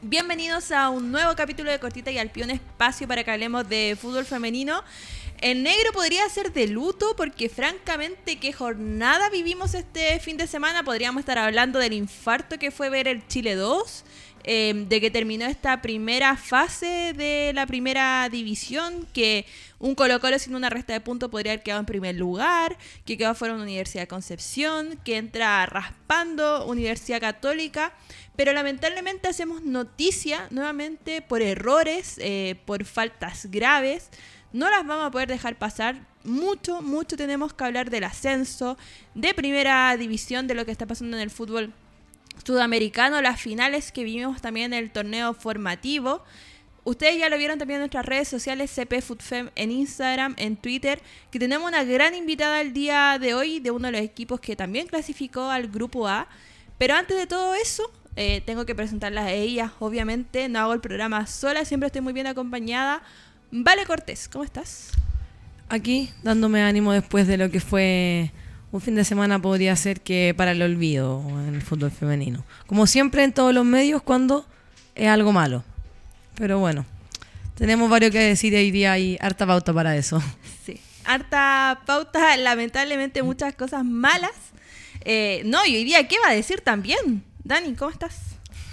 Bienvenidos a un nuevo capítulo de Cortita y Alpión Espacio para que hablemos de fútbol femenino. El negro podría ser de luto porque francamente qué jornada vivimos este fin de semana. Podríamos estar hablando del infarto que fue ver el Chile 2, eh, de que terminó esta primera fase de la primera división, que un Colo Colo sin una resta de puntos podría haber quedado en primer lugar, que quedó fuera una Universidad de Concepción, que entra raspando Universidad Católica, pero lamentablemente hacemos noticia nuevamente por errores, eh, por faltas graves. No las vamos a poder dejar pasar. Mucho, mucho tenemos que hablar del ascenso, de primera división, de lo que está pasando en el fútbol sudamericano, las finales que vivimos también en el torneo formativo. Ustedes ya lo vieron también en nuestras redes sociales, CP Foodfem en Instagram, en Twitter, que tenemos una gran invitada el día de hoy de uno de los equipos que también clasificó al grupo A. Pero antes de todo eso, eh, tengo que presentarlas a ellas, obviamente. No hago el programa sola, siempre estoy muy bien acompañada. Vale Cortés, ¿cómo estás? Aquí, dándome ánimo después de lo que fue un fin de semana, podría ser que para el olvido en el fútbol femenino. Como siempre en todos los medios, cuando es algo malo. Pero bueno, tenemos varios que decir hoy día y harta pauta para eso. Sí, harta pauta, lamentablemente muchas cosas malas. Eh, no, y hoy día, ¿qué va a decir también? Dani, ¿cómo estás?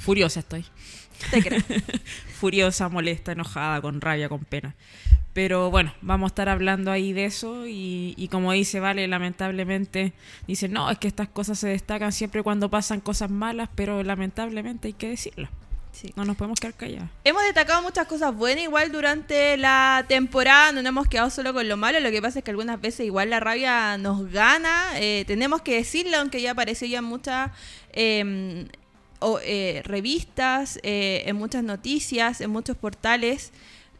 Furiosa estoy. Te creo. Furiosa, molesta, enojada, con rabia, con pena. Pero bueno, vamos a estar hablando ahí de eso y, y, como dice Vale, lamentablemente dice, no, es que estas cosas se destacan siempre cuando pasan cosas malas, pero lamentablemente hay que decirlo. Sí. No nos podemos quedar callados. Hemos destacado muchas cosas buenas igual durante la temporada, no nos hemos quedado solo con lo malo, lo que pasa es que algunas veces igual la rabia nos gana, eh, tenemos que decirlo, aunque ya apareció ya muchas eh, o, eh, revistas, eh, en muchas noticias, en muchos portales.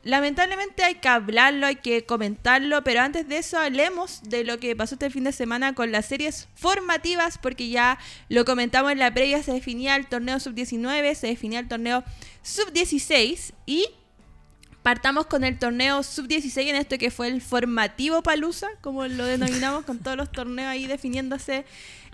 Lamentablemente hay que hablarlo, hay que comentarlo, pero antes de eso hablemos de lo que pasó este fin de semana con las series formativas, porque ya lo comentamos en la previa, se definía el torneo sub-19, se definía el torneo sub-16 y partamos con el torneo sub-16 en esto que fue el formativo Palusa, como lo denominamos, con todos los torneos ahí definiéndose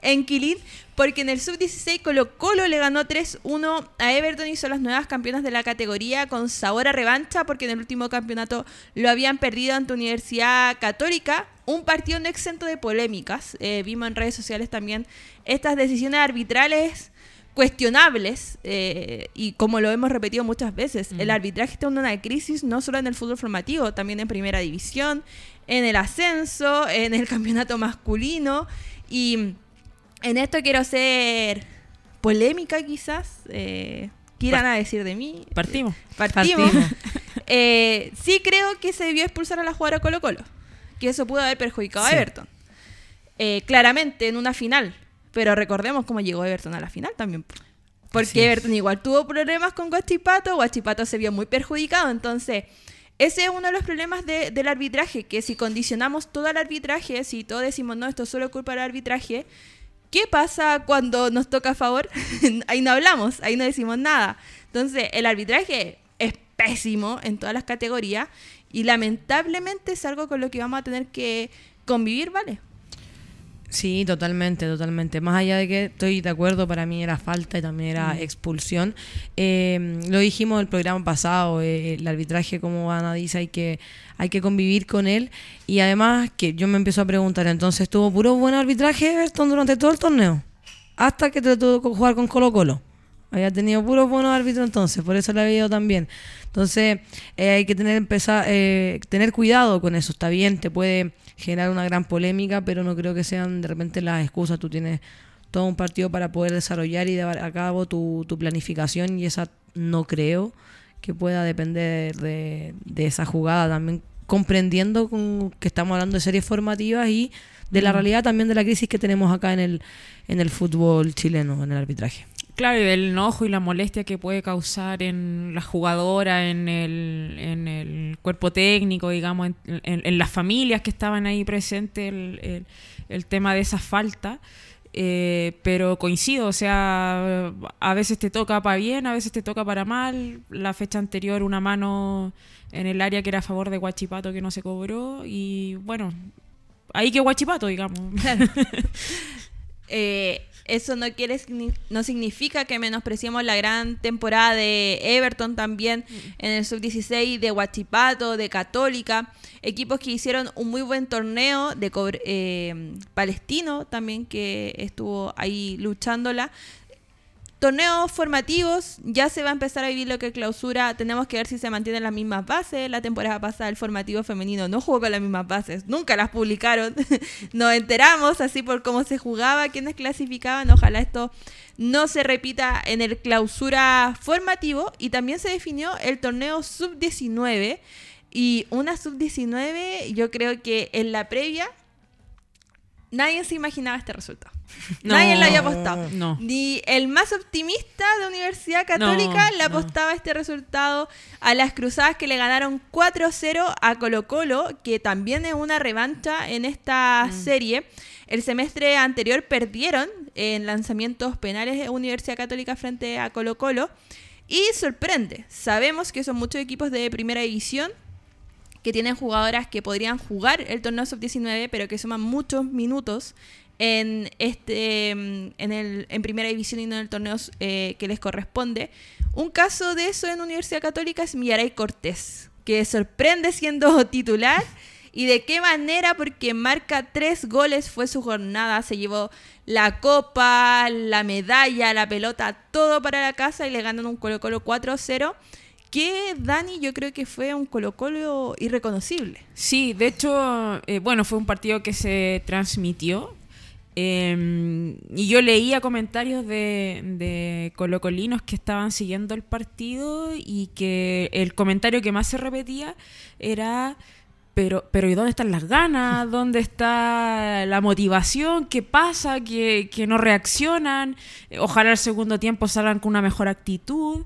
en Quilín, porque en el sub-16 Colo Colo le ganó 3-1 a Everton y son las nuevas campeonas de la categoría con sabor a revancha, porque en el último campeonato lo habían perdido ante Universidad Católica. Un partido no exento de polémicas. Eh, vimos en redes sociales también estas decisiones arbitrales cuestionables eh, y como lo hemos repetido muchas veces, mm. el arbitraje está en una crisis no solo en el fútbol formativo, también en primera división, en el ascenso, en el campeonato masculino y en esto quiero ser polémica quizás. Eh, quieran a decir de mí. Partimos. Partimos. eh, sí creo que se debió expulsar a la jugadora Colo Colo. Que eso pudo haber perjudicado sí. a Everton. Eh, claramente en una final. Pero recordemos cómo llegó Everton a la final también. Porque sí. Everton igual tuvo problemas con Guachipato. Guachipato se vio muy perjudicado. Entonces, ese es uno de los problemas de, del arbitraje. Que si condicionamos todo el arbitraje, si todos decimos, no, esto es solo culpa del arbitraje ¿Qué pasa cuando nos toca a favor? ahí no hablamos, ahí no decimos nada. Entonces, el arbitraje es pésimo en todas las categorías y lamentablemente es algo con lo que vamos a tener que convivir, ¿vale? Sí, totalmente, totalmente. Más allá de que estoy de acuerdo, para mí era falta y también era mm. expulsión. Eh, lo dijimos en el programa pasado, eh, el arbitraje, como Ana dice, hay que, hay que convivir con él. Y además, que yo me empiezo a preguntar, entonces, ¿tuvo puro buen arbitraje Everton durante todo el torneo? Hasta que te tuvo que jugar con Colo Colo. Había tenido puros buenos árbitros entonces, por eso la había ido tan bien. Entonces, eh, hay que tener, empezar, tener cuidado con eso. Está bien, te puede generar una gran polémica, pero no creo que sean de repente las excusas. Tú tienes todo un partido para poder desarrollar y llevar a cabo tu, tu planificación y esa no creo que pueda depender de, de esa jugada. También comprendiendo con, que estamos hablando de series formativas y de la realidad también de la crisis que tenemos acá en el, en el fútbol chileno, en el arbitraje. Claro, y el enojo y la molestia que puede causar en la jugadora, en el, en el cuerpo técnico, digamos, en, en, en, las familias que estaban ahí presentes, el, el, el tema de esa falta. Eh, pero coincido, o sea, a veces te toca para bien, a veces te toca para mal. La fecha anterior, una mano en el área que era a favor de Guachipato que no se cobró, y bueno, ahí que Guachipato, digamos. eh, Eso no quiere no significa que menospreciemos la gran temporada de Everton también en el sub-16, de Huachipato, de Católica, equipos que hicieron un muy buen torneo de eh, Palestino también que estuvo ahí luchándola. Torneos formativos, ya se va a empezar a vivir lo que es clausura. Tenemos que ver si se mantienen las mismas bases. La temporada pasada el formativo femenino no jugó con las mismas bases, nunca las publicaron. Nos enteramos así por cómo se jugaba, quiénes clasificaban. Ojalá esto no se repita en el clausura formativo. Y también se definió el torneo sub-19. Y una sub-19, yo creo que en la previa nadie se imaginaba este resultado. No, nadie lo había apostado. no. Ni el más optimista de Universidad Católica No, le apostaba este resultado a las Cruzadas que le ganaron 4-0 a Colo Colo, que también es una revancha en esta Mm. serie. El semestre anterior perdieron en lanzamientos penales de Universidad Católica frente a Colo Colo. Y sorprende, sabemos que son muchos equipos de primera división que tienen jugadoras que podrían jugar el torneo sub-19, pero que suman muchos minutos en este mm, en, el, en primera división y no en el torneo eh, que les corresponde. Un caso de eso en Universidad Católica es Millaray Cortés, que sorprende siendo titular. ¿Y de qué manera? Porque marca tres goles, fue su jornada, se llevó la copa, la medalla, la pelota, todo para la casa y le ganan un Colo Colo 4-0. Que Dani yo creo que fue un Colo Colo irreconocible. Sí, de hecho, eh, bueno, fue un partido que se transmitió. Eh, y yo leía comentarios de, de colocolinos que estaban siguiendo el partido y que el comentario que más se repetía era, pero, pero ¿y dónde están las ganas? ¿Dónde está la motivación? ¿Qué pasa? ¿Que, que no reaccionan? Ojalá el segundo tiempo salgan con una mejor actitud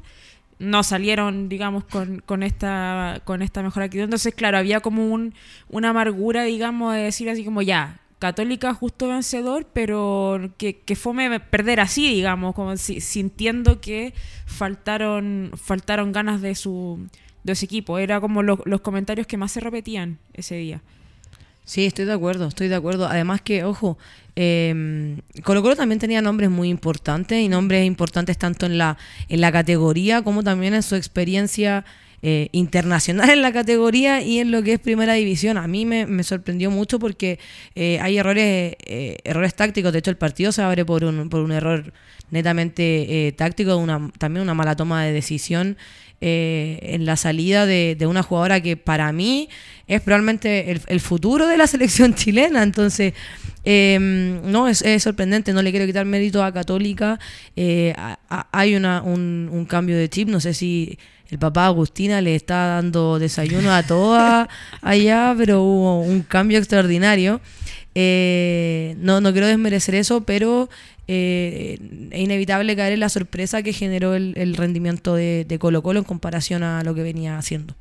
no salieron, digamos, con, con esta con esta mejor actitud. Entonces, claro, había como un, una amargura, digamos, de decir así como ya, Católica justo vencedor, pero que, que fome perder así, digamos, como si- sintiendo que faltaron, faltaron ganas de su, de su equipo. Era como lo- los comentarios que más se repetían ese día. Sí, estoy de acuerdo, estoy de acuerdo. Además que, ojo, eh, Colo Colo también tenía nombres muy importantes y nombres importantes tanto en la, en la categoría como también en su experiencia eh, internacional en la categoría y en lo que es primera división. A mí me, sorprendió mucho porque eh, hay errores, eh, errores tácticos. De hecho, el partido se abre por un, por un error netamente eh, táctico, una, también una mala toma de decisión eh, en la salida de, una jugadora que para mí es probablemente el, futuro de la selección chilena. Entonces, eh, no, es, sorprendente, no le quiero quitar mérito a Católica. Hay una, un, un cambio de chip, no sé si el papá Agustina le está dando desayuno a todas allá, pero hubo un cambio extraordinario. Eh, no, no quiero desmerecer eso, pero eh, es inevitable caer en la sorpresa que generó el, el rendimiento de, de Colo Colo en comparación a lo que venía haciendo.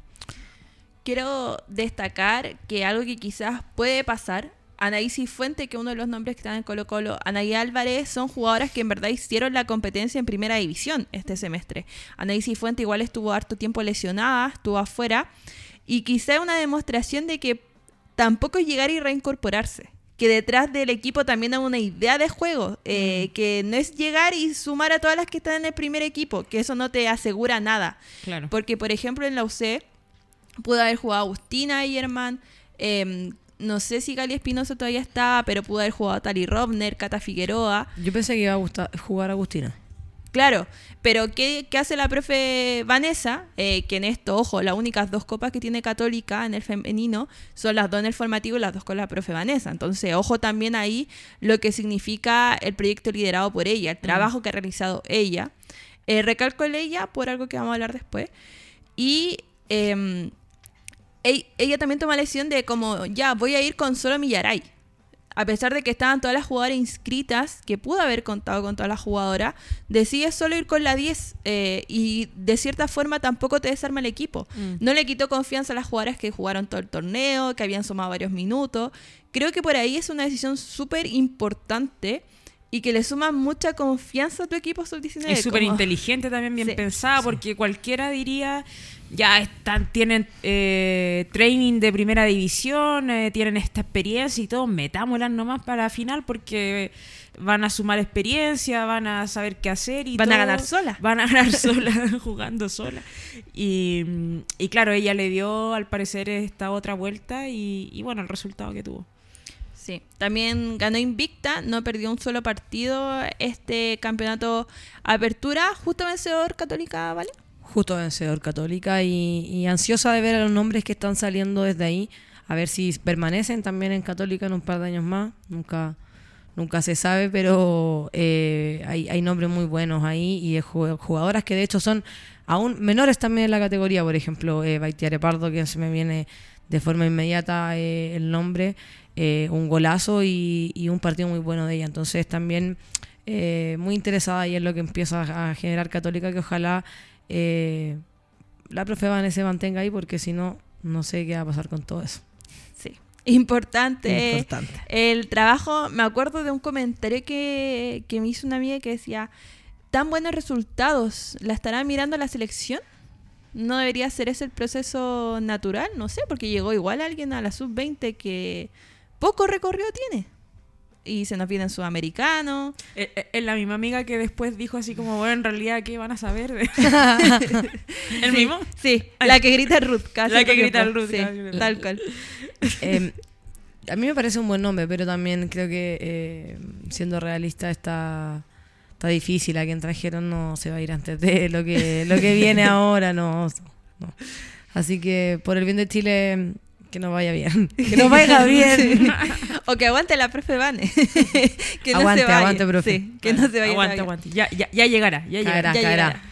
Quiero destacar que algo que quizás puede pasar, Anaí Fuente, que uno de los nombres que están en Colo Colo, Anaí Álvarez, son jugadoras que en verdad hicieron la competencia en primera división este semestre. Anaí Fuente igual estuvo harto tiempo lesionada, estuvo afuera, y quizá una demostración de que tampoco es llegar y reincorporarse. Que detrás del equipo también hay una idea de juego, eh, que no es llegar y sumar a todas las que están en el primer equipo, que eso no te asegura nada. Claro. Porque, por ejemplo, en la UC pudo haber jugado Agustina Ayerman. eh, no sé si Gali Espinosa todavía estaba, pero pudo haber jugado Tali Robner, Cata Figueroa. Yo pensé que iba a gustar, jugar Agustina. Claro, pero ¿qué, qué hace la profe Vanessa? Eh, que en esto, ojo, las únicas dos copas que tiene Católica en el femenino son las dos en el formativo y las dos con la profe Vanessa. Entonces, ojo también ahí lo que significa el proyecto liderado por ella, el trabajo que ha realizado ella. Eh, recalco el ella por algo que vamos a hablar después. Y em, ella también toma la decisión de como, ya, voy a ir con solo Millaray. A pesar de que estaban todas las jugadoras inscritas, que pudo haber contado con todas las jugadoras, decide solo ir con la 10 eh, y de cierta forma tampoco te desarma el equipo. Mm. No le quitó confianza a las jugadoras que jugaron todo el torneo, que habían sumado varios minutos. Creo que por ahí es una decisión súper importante y que le suman mucha confianza a tu equipo sub-19. Es súper inteligente también, bien Sí. pensada, porque cualquiera diría, ya están, tienen eh, training de primera división, eh, tienen esta experiencia y todo, metámoslas nomás para la final porque van a sumar experiencia, van a saber qué hacer y Van a ganar sola. Van a ganar sola, jugando sola. Y, y claro, ella le dio al parecer esta otra vuelta y, y bueno, el resultado que tuvo. Sí, también ganó invicta, no perdió un solo partido este campeonato Apertura, justo vencedor Católica, ¿vale? Justo vencedor Católica y, y ansiosa de ver a los nombres que están saliendo desde ahí, a ver si permanecen también en Católica en un par de años más. Nunca, nunca se sabe, pero eh, hay, hay nombres muy buenos ahí y de ju- jugadoras que de hecho son aún menores también en la categoría, por ejemplo, eh, Baitiare Pardo, que se me viene de forma inmediata eh, el nombre, eh, un golazo y, y un partido muy bueno de ella. Entonces también eh, muy interesada y en lo que empieza a generar Católica, que ojalá eh, la profe Vane se mantenga ahí, porque si no, no sé qué va a pasar con todo eso. Sí. Importante. Importante. El trabajo, me acuerdo de un comentario que, que me hizo una amiga que decía, tan buenos resultados, ¿la estará mirando la selección? ¿No debería ser ese el proceso natural? No sé, porque llegó igual alguien a la sub-20 que poco recorrido tiene. Y se nos viene en sudamericano. Eh, eh, Es la misma amiga que después dijo así como, bueno, en realidad, ¿qué van a saber? de-?" ¿El Sí, mismo? Sí, la que grita Ruth. cada La que grita tiempo. Ruth, Sí, tal cual. Eh, a mí me parece un buen nombre, pero también creo que eh, siendo realista está, está difícil. A quien trajeron no se va a ir antes de lo que, lo que viene ahora. No, no. Así que por el bien de Chile, que nos vaya bien. Que nos vaya bien. O que aguante la profe Vane. que no Aguante, se vaya. aguante, profe. Sí, que no se vaya. Aguante, aguante. Ya, ya, ya llegará, ya llegará. Caerá. Ya caerá. llegará.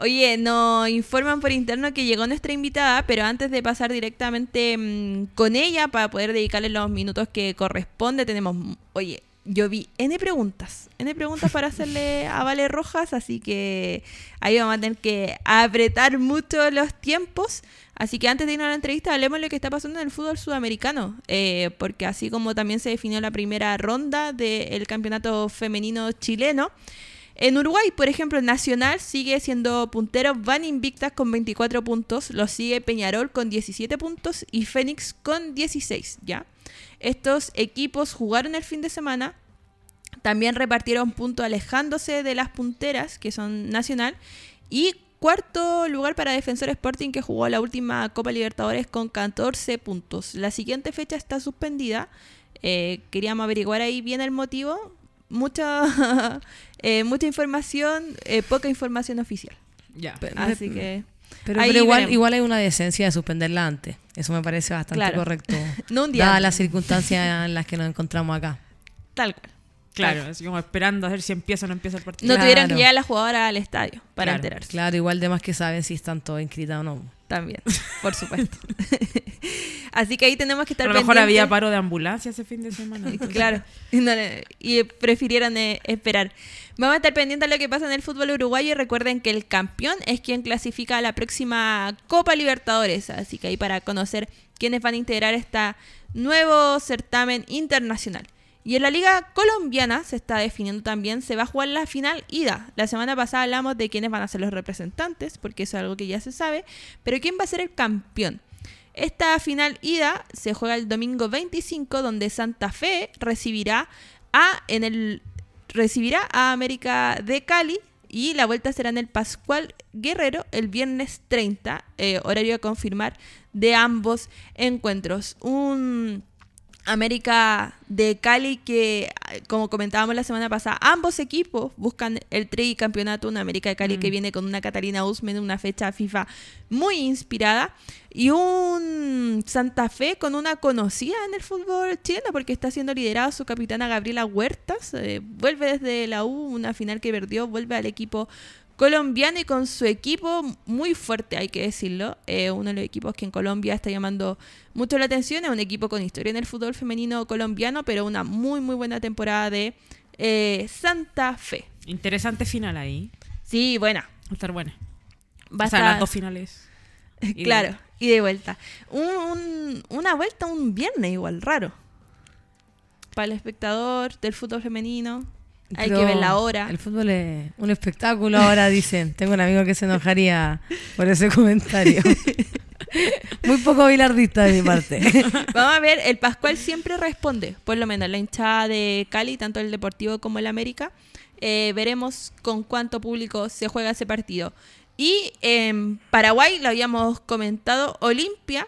Oye, nos informan por interno que llegó nuestra invitada, pero antes de pasar directamente mm, con ella para poder dedicarle los minutos que corresponde, tenemos, oye, yo vi N preguntas, N preguntas para hacerle a Vale Rojas, así que ahí vamos a tener que apretar mucho los tiempos. Así que antes de irnos a la entrevista, hablemos de lo que está pasando en el fútbol sudamericano, eh, porque así como también se definió la primera ronda del campeonato femenino chileno, en Uruguay, por ejemplo, Nacional sigue siendo puntero, van invictas con 24 puntos, lo sigue Peñarol con 17 puntos y Fénix con 16, ¿ya? Estos equipos jugaron el fin de semana, también repartieron puntos alejándose de las punteras, que son Nacional, y cuarto lugar para Defensor Sporting, que jugó la última Copa Libertadores con 14 puntos. La siguiente fecha está suspendida. Eh, queríamos averiguar ahí bien el motivo. Mucha, eh, mucha información, eh, poca información oficial. Ya. Así que... Pero, pero igual, igual hay una decencia de suspenderla antes. Eso me parece bastante Claro. correcto. No un día Dadas las circunstancias en las que nos encontramos acá. Tal cual. Claro, así como esperando a ver si empieza o no empieza el partido. No Claro. tuvieron que llegar las jugadoras al estadio para Claro, enterarse. Claro, igual de más que saben si están todos inscritas o no. También, por supuesto. Así que ahí tenemos que A estar lo mejor pendientes. había paro de ambulancia ese fin de semana. Claro, no y prefirieron eh, esperar. Vamos a estar pendientes de lo que pasa en el fútbol uruguayo y recuerden que el campeón es quien clasifica a la próxima Copa Libertadores. Así que ahí para conocer quiénes van a integrar este nuevo certamen internacional. Y en la liga colombiana se está definiendo también, se va a jugar la final ida. La semana pasada hablamos de quiénes van a ser los representantes, porque eso es algo que ya se sabe, pero quién va a ser el campeón. Esta final ida se juega el domingo 25, donde Santa Fe recibirá a en el recibirá a América de Cali y la vuelta será en el Pascual Guerrero el viernes 30, eh, horario a confirmar de ambos encuentros. Un América de Cali que, como comentábamos la semana pasada, ambos equipos buscan el tricampeonato. Una América de Cali que viene con una Catalina Usmen, una fecha FIFA muy inspirada. Y un Santa Fe con una conocida en el fútbol chileno porque está siendo liderado su capitana Gabriela Huertas. eh, vuelve desde la U, una final que perdió, vuelve al equipo colombiano y con su equipo muy fuerte, hay que decirlo. Eh, uno de los equipos que en Colombia está llamando mucho la atención. Es un equipo con historia en el fútbol femenino colombiano, pero una muy, muy buena temporada de eh, Santa Fe. Interesante final ahí. Sí, buena. Va a estar buena. Va a o sea, estar- las dos finales. Y claro, y de vuelta. Un- un- una vuelta un viernes igual, raro. Para el espectador del fútbol femenino. Hay que ver la hora. El fútbol es un espectáculo ahora, dicen. Tengo un amigo que se enojaría por ese comentario. Muy poco bilardista de mi parte. Vamos a ver, el Pascual siempre responde, por lo menos la hinchada de Cali, tanto el Deportivo como el América. Eh, veremos con cuánto público se juega ese partido. Y en Paraguay, lo habíamos comentado, Olimpia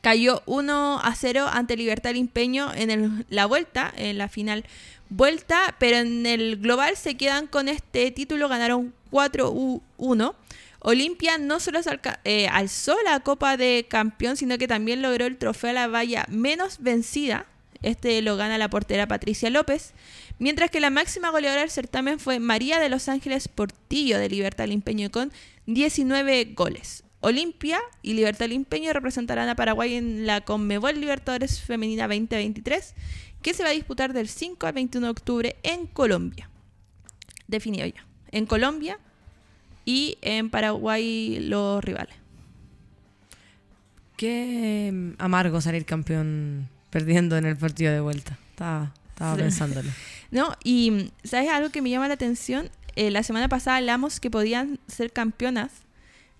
cayó 1 a 0 ante Libertad Limpeño en el- la vuelta, en la final vuelta, pero en el global se quedan con este título, ganaron 4-1. Olimpia no solo eh, alzó la Copa de Campeón, sino que también logró el trofeo a la valla menos vencida. Este lo gana la portera Patricia López. Mientras que la máxima goleadora del certamen fue María de Los Ángeles Portillo de Libertad Limpeño con 19 goles. Olimpia y Libertad Limpeño representarán a Paraguay en la Conmebol Libertadores Femenina 2023, que se va a disputar del 5 al 21 de octubre en Colombia. Definido ya. En Colombia y en Paraguay los rivales. Qué mm, amargo salir campeón perdiendo en el partido de vuelta. Estaba, pensándolo. ¿No? Y mm, ¿sabes algo que me llama la atención? Eh, la semana pasada hablamos que podían ser campeonas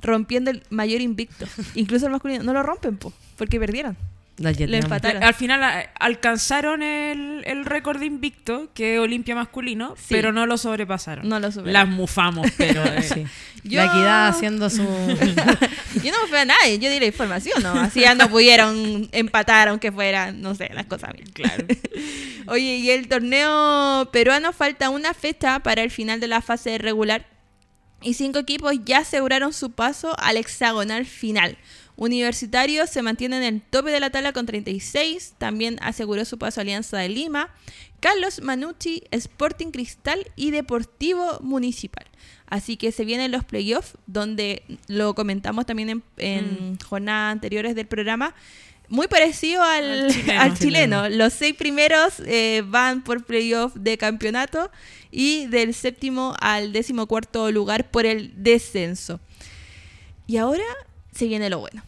rompiendo el mayor invicto. Incluso el masculino. No lo rompen, po, porque perdieron. Le empataron. Al final alcanzaron el, el récord de invicto, que es Olimpia masculino, Sí. pero no lo sobrepasaron. No lo superaron. Las mufamos, pero... eh, Sí. Yo- La equidad haciendo su... Yo no me fui a nadie, yo di la información, ¿no? Así ya no pudieron empatar, aunque fuera, no sé, las cosas bien. Claro. Oye, y el torneo peruano falta una fecha para el final de la fase regular y cinco equipos ya aseguraron su paso al hexagonal final. Universitario se mantiene en el tope de la tabla con 36, también aseguró su paso Alianza de Lima, Carlos Manucci, Sporting Cristal y Deportivo Municipal. Así que se vienen los playoffs, donde lo comentamos también en, en jornadas anteriores del programa. Muy parecido al, Al chileno. al chileno. Los seis primeros eh, van por playoff de campeonato y del séptimo al décimo cuarto lugar por el descenso. Y ahora se viene lo bueno.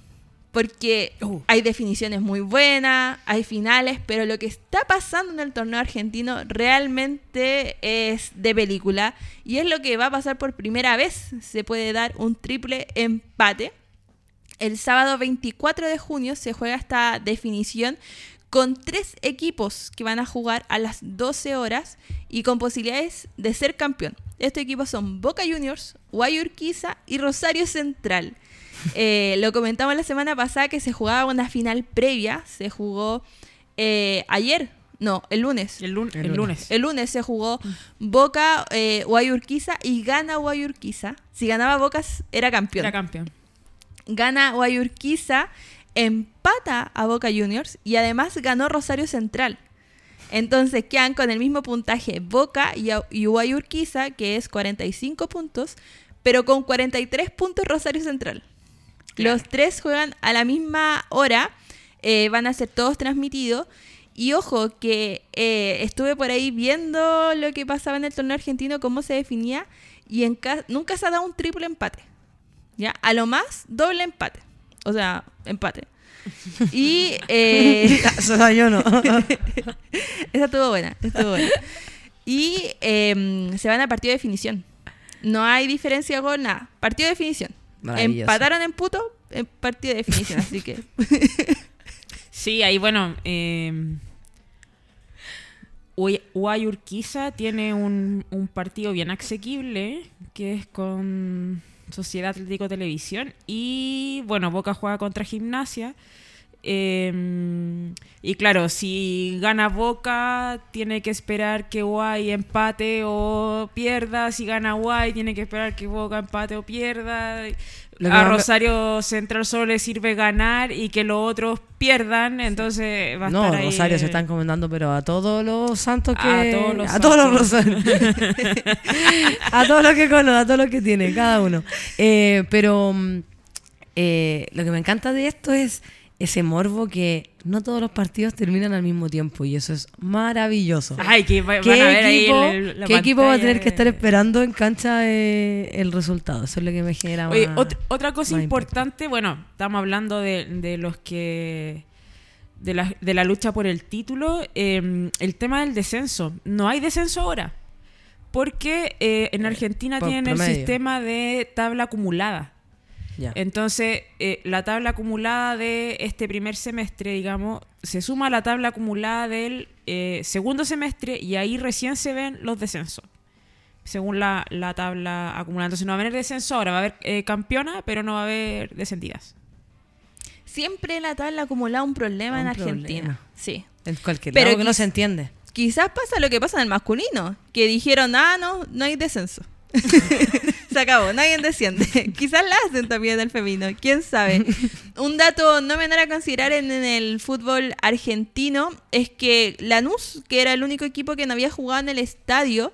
Porque Uh. hay definiciones muy buenas, hay finales, pero lo que está pasando en el torneo argentino realmente es de película. Y es lo que va a pasar por primera vez. Se puede dar un triple empate. El sábado 24 de junio se juega esta definición con tres equipos que van a jugar a las 12 horas y con posibilidades de ser campeón. Estos equipos son Boca Juniors, Guayurquiza y Rosario Central. Eh, lo comentamos la semana pasada que se jugaba una final previa. Se jugó eh, ayer, no, el lunes. El, lun- El el lunes. lunes. El lunes se jugó Boca, eh, Guayurquiza y gana Guayurquiza. Si ganaba Boca era campeón Era campeón. gana Guayurquiza, empata a Boca Juniors y además ganó Rosario Central. Entonces quedan con el mismo puntaje Boca y, y Guayurquiza, que es 45 puntos, pero con 43 puntos Rosario Central. Los tres juegan a la misma hora, eh, van a ser todos transmitidos. Y ojo, que eh, estuve por ahí viendo lo que pasaba en el torneo argentino, cómo se definía, y en ca- nunca se ha dado un triple empate. ¿Ya? A lo más, doble empate. O sea, empate. Y eh, Eso era yo no. esa estuvo buena, estuvo buena. Y eh, se van a partido de definición. No hay diferencia con nada. Partido de definición. Empataron en puto, en partido de definición. así que Sí, ahí bueno, eh, Guay- Guayurquiza tiene un, un partido bien asequible, que es con Sociedad Atlético Televisión, y bueno, Boca juega contra Gimnasia. Eh, y claro, si gana Boca, tiene que esperar que Guay empate o pierda. Si gana Guay, tiene que esperar que Boca empate o pierda. A Rosario Central solo le sirve ganar y que los otros pierdan, entonces va a No, estar ahí, Rosario eh, se están encomendando, pero a todos los santos que... A todos los a todos los rosarios. a todos los que conocen, a todos los que tienen, cada uno. Eh, pero mm, eh, lo que me encanta de esto es ese morbo que no todos los partidos terminan al mismo tiempo y eso es maravilloso. Ay, que va- van ¿Qué, a ver ahí equipo, el- qué equipo va a tener que estar esperando en cancha eh, el resultado? Eso es lo que me genera Oye, más- ot- otra cosa impacto. importante, bueno, estamos hablando de, de los que de la, de la lucha por el título, eh, el tema del descenso. No hay descenso ahora. porque eh, en Argentina por tienen el sistema de tabla acumulada. Ya. Entonces, eh, la tabla acumulada de este primer semestre, digamos, se suma a la tabla acumulada del eh, segundo semestre y ahí recién se ven los descensos. Según la, la tabla acumulada. Entonces no va a haber descenso ahora, va a haber eh, campeona, pero no va a haber descendidas. Siempre la tabla acumulada un problema Un en Argentina. problema. Sí. En cualquier Pero lado que no se entiende. Quizás pasa lo que pasa en el masculino, que dijeron, ah, no, no hay descenso. Se acabó, nadie desciende. Quizás la hacen también el femenino, quién sabe. Un dato no menor a considerar en, en el fútbol argentino es que Lanús, que era el único equipo que no había jugado en el estadio,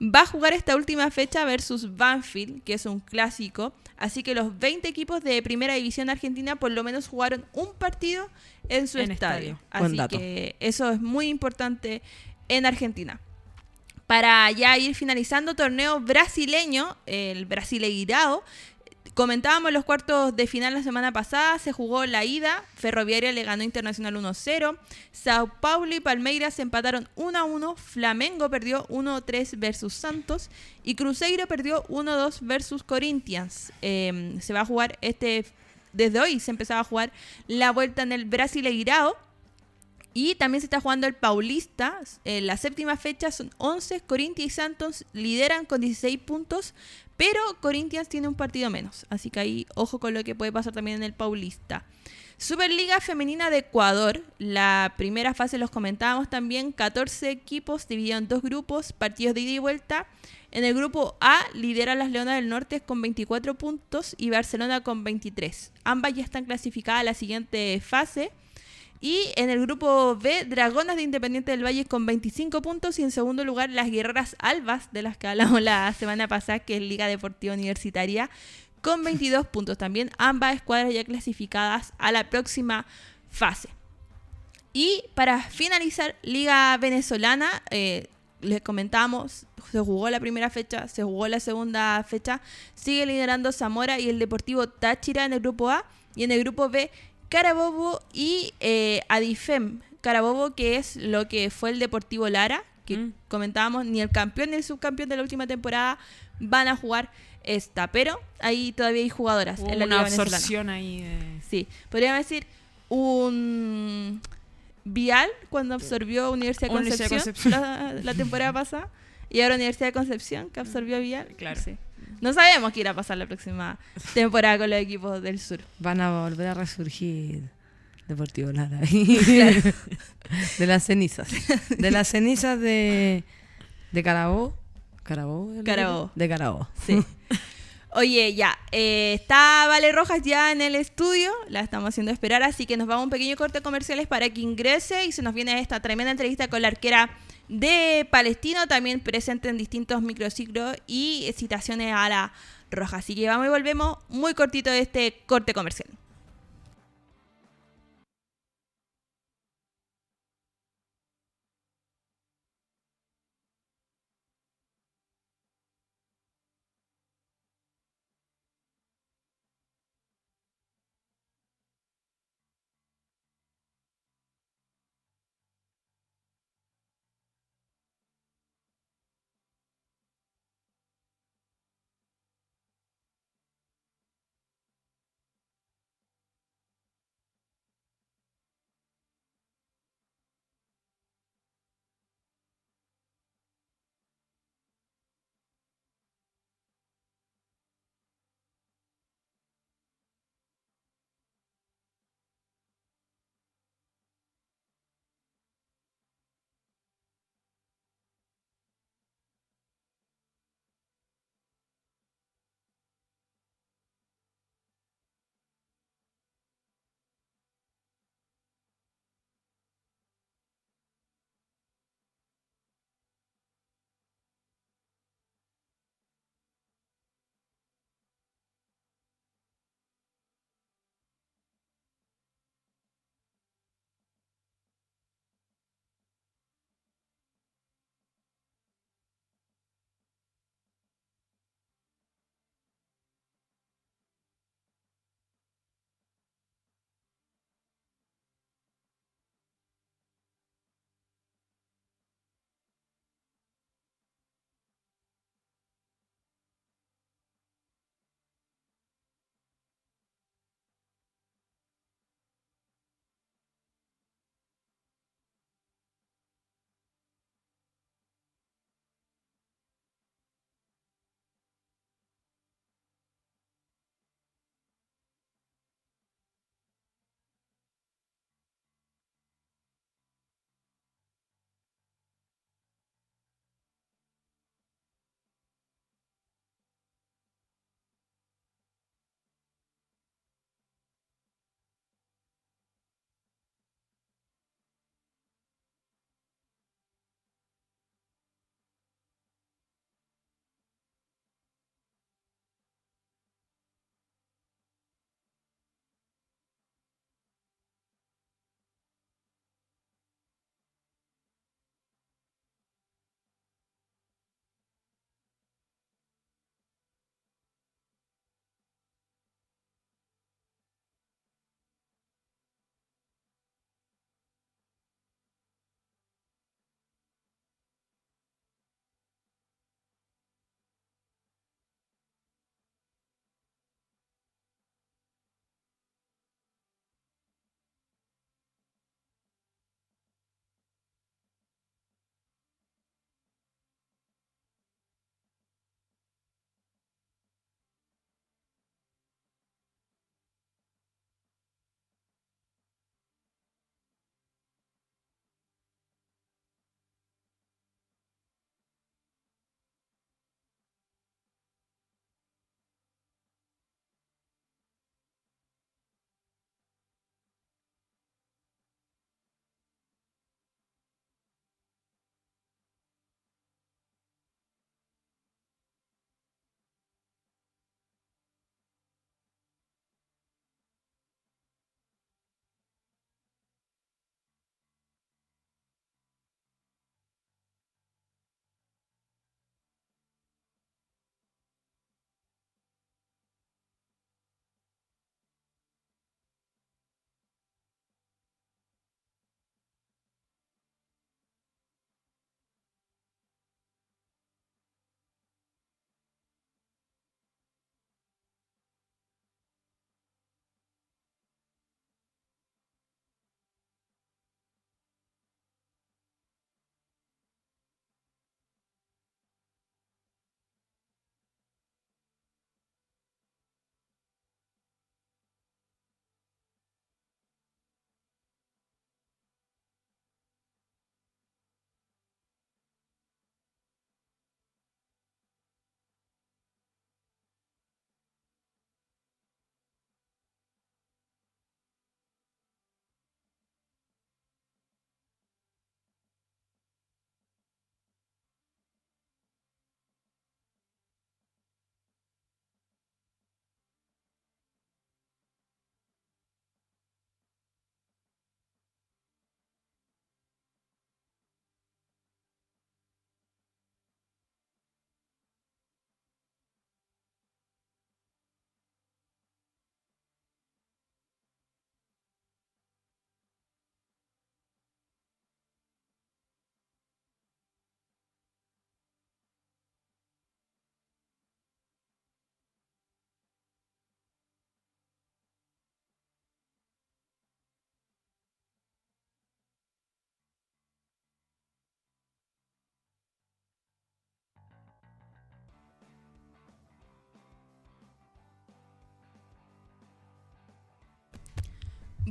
va a jugar esta última fecha versus Banfield, que es un clásico. Así que los 20 equipos de primera división argentina por lo menos jugaron un partido en su En estadio. estadio. Así que eso es muy importante en Argentina. Para ya ir finalizando, torneo brasileño, el Brasileirao. Comentábamos los cuartos de final la semana pasada, se jugó la ida, Ferroviaria le ganó Internacional 1-0, Sao Paulo y Palmeiras empataron 1-1, Flamengo perdió 1-3 versus Santos y Cruzeiro perdió 1-2 versus Corinthians. Eh, se va a jugar este, desde hoy se empezaba a jugar la vuelta en el Brasileirao. Y también se está jugando el Paulista. En la séptima fecha son 11. Corinthians y Santos lideran con 16 puntos. Pero Corinthians tiene un partido menos. Así que ahí ojo con lo que puede pasar también en el Paulista. Superliga Femenina de Ecuador. La primera fase los comentábamos también. 14 equipos divididos en dos grupos. Partidos de ida y vuelta. En el grupo A lidera las Leonas del Norte con 24 puntos y Barcelona con 23. Ambas ya están clasificadas a la siguiente fase. Y en el grupo B, Dragonas de Independiente del Valle con 25 puntos. Y en segundo lugar, las Guerreras Albas, de las que hablamos la semana pasada, que es Liga Deportiva Universitaria, con 22 puntos. También ambas escuadras ya clasificadas a la próxima fase. Y para finalizar, Liga Venezolana, eh, les comentamos, se jugó la primera fecha, se jugó la segunda fecha, sigue liderando Zamora y el Deportivo Táchira en el grupo A y en el grupo B Carabobo y eh, Adifem. Carabobo que es lo que fue el Deportivo Lara, que Mm. comentábamos, ni el campeón ni el subcampeón de la última temporada van a jugar esta, pero ahí todavía hay jugadoras Hubo en la una Liga Venezolana. absorción ahí de... Sí, podríamos decir un Vial cuando absorbió Universidad de Universidad Concepción. La, la temporada pasada y ahora Universidad de Concepción que absorbió Vial. Claro. Sí. No sabemos qué irá a pasar la próxima temporada con los equipos del sur. Van a volver a resurgir Deportivo Lara. de las cenizas. De las cenizas de, de lo que- Carabobo. De Carabobo. Sí. Oye, ya, eh, está Vale Rojas ya en el estudio, la estamos haciendo esperar, así que nos vamos a un pequeño corte comerciales para que ingrese y se nos viene esta tremenda entrevista con la arquera de Palestino, también presente en distintos microciclos y citaciones a la Roja. Así que vamos y volvemos muy cortito de este corte comercial.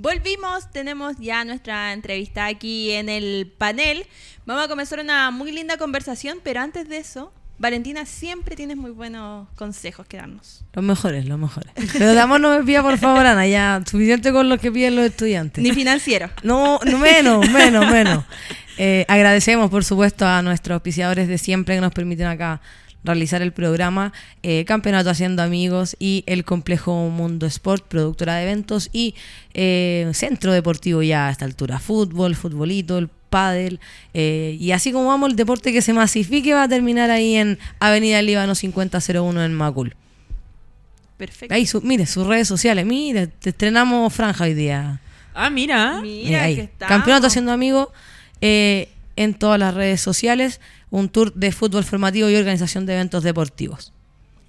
Volvimos, tenemos ya nuestra entrevista aquí en el panel. Vamos a comenzar una muy linda conversación, pero antes de eso, Valentina, siempre tienes muy buenos consejos que darnos. Los mejores, los mejores. Pero de amor no me pida, por favor, Ana, ya suficiente con lo que piden los estudiantes. Ni financiero. No, no menos, menos, menos. Eh, agradecemos, por supuesto, a nuestros auspiciadores de siempre que nos permiten acá realizar el programa eh, Campeonato Haciendo Amigos y el Complejo Mundo Sport, productora de eventos y eh, centro deportivo ya a esta altura, fútbol, futbolito, el pádel eh, y así como vamos el deporte que se masifique va a terminar ahí en Avenida Líbano 5001 en Macul. Perfecto. Ahí, su- mire, sus redes sociales, mire, te estrenamos franja hoy día. Ah, mira. Mira ahí. que. Campeonato Haciendo Amigos eh, en todas las redes sociales, un tour de fútbol formativo y organización de eventos deportivos.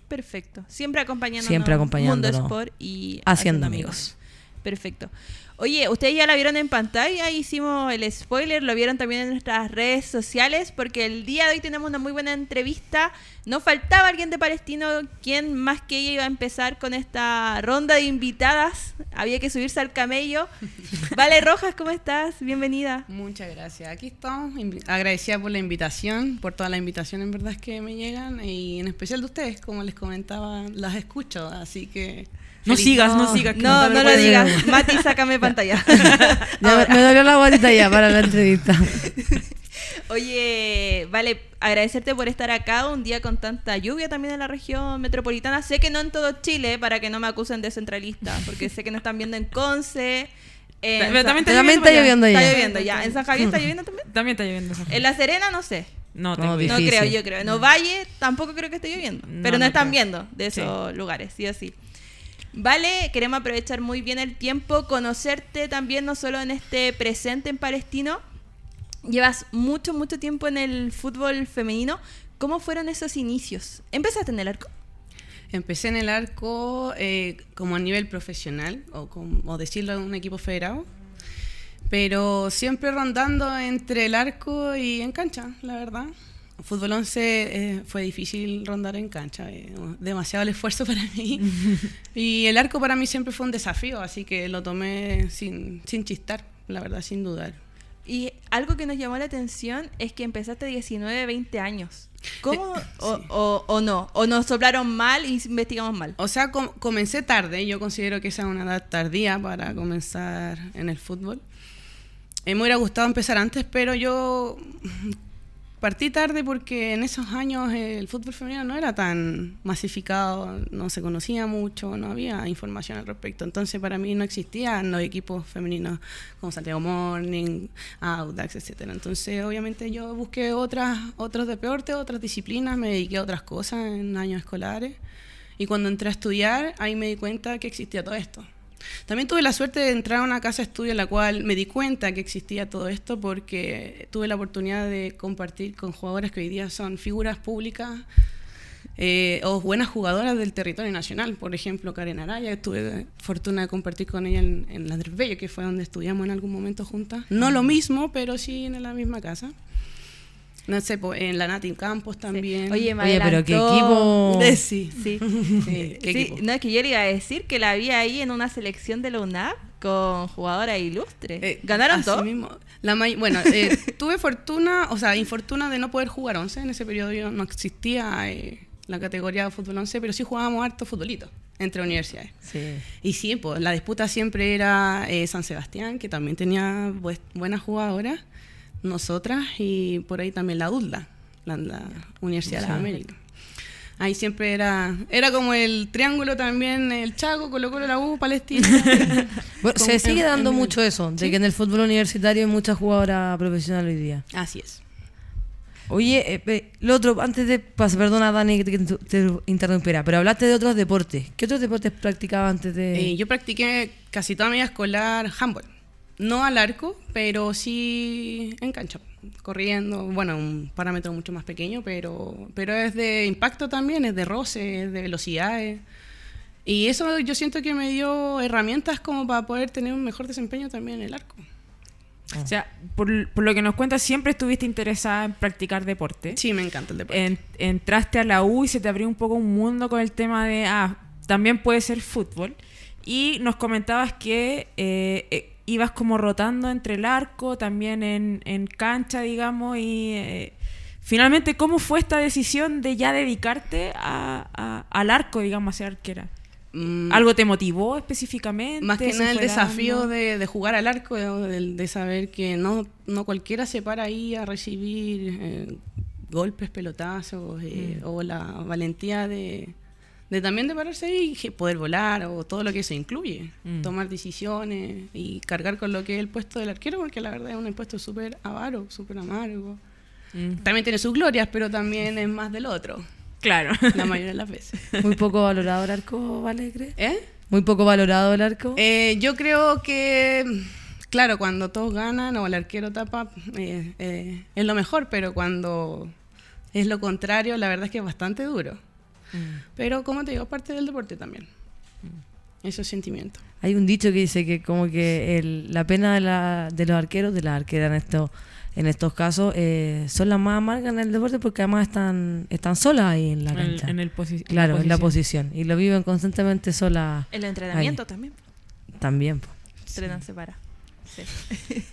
Perfecto. Siempre acompañándonos. Siempre acompañándonos. Mundo Sport y Haciendo amigos. Perfecto. Oye, ustedes ya la vieron en pantalla, hicimos el spoiler, lo vieron también en nuestras redes sociales, porque el día de hoy tenemos una muy buena entrevista. No faltaba alguien de Palestino, quien más que ella iba a empezar con esta ronda de invitadas. Había que subirse al camello. Vale Rojas, ¿cómo estás? Bienvenida. Muchas gracias. Aquí estamos, agradecida por la invitación, por todas las invitaciones en verdad que me llegan y en especial de ustedes, como les comentaba, las escucho, así que... No feliz. sigas, no, No, sigas. No, no lo digas. Mati, sácame pantalla. Ya me, dolió la guatita ya para la entrevista. Oye, vale, agradecerte por estar acá un día con tanta lluvia también en la región metropolitana. Sé que no en todo Chile, para que no me acusen de centralista, porque sé que nos están viendo en Conce. en Pero también está También lloviendo está lloviendo Está ya. lloviendo ya. ¿En San Javier está lloviendo también? También está lloviendo. En La Serena no sé. No, No. No creo, yo creo. En Ovalle tampoco creo que esté lloviendo. No, pero no, no están creo. viendo de esos lugares, sí o sí. Vale, queremos aprovechar muy bien el tiempo, conocerte también, no solo en este presente en Palestino. Llevas mucho, mucho tiempo en el fútbol femenino. ¿Cómo fueron esos inicios? ¿Empezaste en el arco? Empecé en el arco eh, como a nivel profesional, o, como, decirlo en un equipo federado, pero siempre rondando entre el arco y en cancha, la verdad. Fútbol 11 eh, fue difícil rondar en cancha, eh, demasiado el esfuerzo para mí. y el arco para mí siempre fue un desafío, así que lo tomé sin, sin chistar, la verdad, sin dudar. Y algo que nos llamó la atención es que empezaste a 19, 20 años. ¿Cómo? Eh, O, sí. o- o no? ¿O nos soplaron mal y investigamos mal? O sea, com- comencé tarde, yo considero que esa es una edad tardía para comenzar en el fútbol. Eh, me hubiera gustado empezar antes, pero yo partí tarde porque en esos años el fútbol femenino no era tan masificado, no se conocía mucho, no había información al respecto. Entonces para mí no existían los equipos femeninos como Santiago Morning, Audax, etcétera. Entonces obviamente yo busqué otras, otros deportes, otras disciplinas, me dediqué a otras cosas en años escolares. Y cuando entré a estudiar, ahí me di cuenta que existía todo esto. También tuve la suerte de entrar a una casa de estudio en la cual me di cuenta que existía todo esto porque tuve la oportunidad de compartir con jugadoras que hoy día son figuras públicas eh, o buenas jugadoras del territorio nacional. Por ejemplo, Karen Araya, tuve fortuna de compartir con ella en, la Bello, que fue donde estudiamos en algún momento juntas. No lo mismo, pero sí en la misma casa. No sé, en la Nati Campos también. Oye, me Oye, pero qué equipo. De- sí. Sí. Sí, qué Sí, equipo. no, es que yo le iba a decir que la vi ahí en una selección de la UNAP con jugadoras ilustres. Eh, ¿Ganaron todo? mismo. La may- bueno, eh, tuve fortuna, o sea, infortuna de no poder jugar 11. En ese periodo yo no existía eh, la categoría de fútbol 11, pero sí jugábamos harto futbolito entre universidades. Sí. Y sí, pues la disputa siempre era eh, San Sebastián, que también tenía buenas jugadoras, nosotras y por ahí también la UDLA, la, la Universidad de las Américas. Ahí siempre era, era como el triángulo también, el Chaco, Colo Colo, la U, Palestina. Bueno, se sigue en- dando en- mucho eso, de que en el fútbol universitario hay muchas jugadoras profesionales hoy día. Así es. Oye, eh, pe- lo otro, antes de pasar, perdona Dani que te, te interrumpiera, pero hablaste de otros deportes. ¿Qué otros deportes practicabas antes de...? Eh, yo practiqué casi toda mi vida escolar handball. No al arco, pero sí en cancha, corriendo. Bueno, un parámetro mucho más pequeño, pero, pero es de impacto también, es de roce, es de velocidades. Y eso yo siento que me dio herramientas como para poder tener un mejor desempeño también en el arco. O sea, por, por lo que nos cuentas, siempre estuviste interesada en practicar deporte. Sí, me encanta el deporte. En- entraste a la U y se te abrió un poco un mundo con el tema de, ah, también puede ser fútbol. Y nos comentabas que eh, eh, ibas como rotando entre el arco, también en, en cancha, digamos, y eh, finalmente, ¿cómo fue esta decisión de ya dedicarte a- a- al arco, digamos, a ser arquera? Mm, ¿Algo te motivó específicamente? Más que ¿Se nada el desafío de, de jugar al arco, de, de saber que no, no cualquiera se para ahí a recibir eh, golpes, pelotazos, eh, Mm. o la valentía de, de también de pararse ahí y poder volar, o todo lo que se incluye, Mm. tomar decisiones y cargar con lo que es el puesto del arquero, porque la verdad es un puesto súper avaro, súper amargo. Mm, También tiene sus glorias, pero también es más del otro, Claro. la mayoría de las veces. Muy poco valorado el arco, ¿vale? ¿Crees? ¿Eh? Muy poco valorado el arco. Eh, yo creo que, claro, cuando todos ganan o el arquero tapa, eh, eh, es lo mejor, pero cuando es lo contrario, la verdad es que es bastante duro. Pero como te digo, parte del deporte también. Esos sentimientos. Hay un dicho que dice que como que el- la pena de, la- de los arqueros, de las arqueras en estos, en estos casos, eh, son las más amargas en el deporte porque además están, están solas ahí en la En el- cancha. en el claro, en la posición. Y lo viven constantemente solas El entrenamiento también. también. po. Entrenan separados. Sí.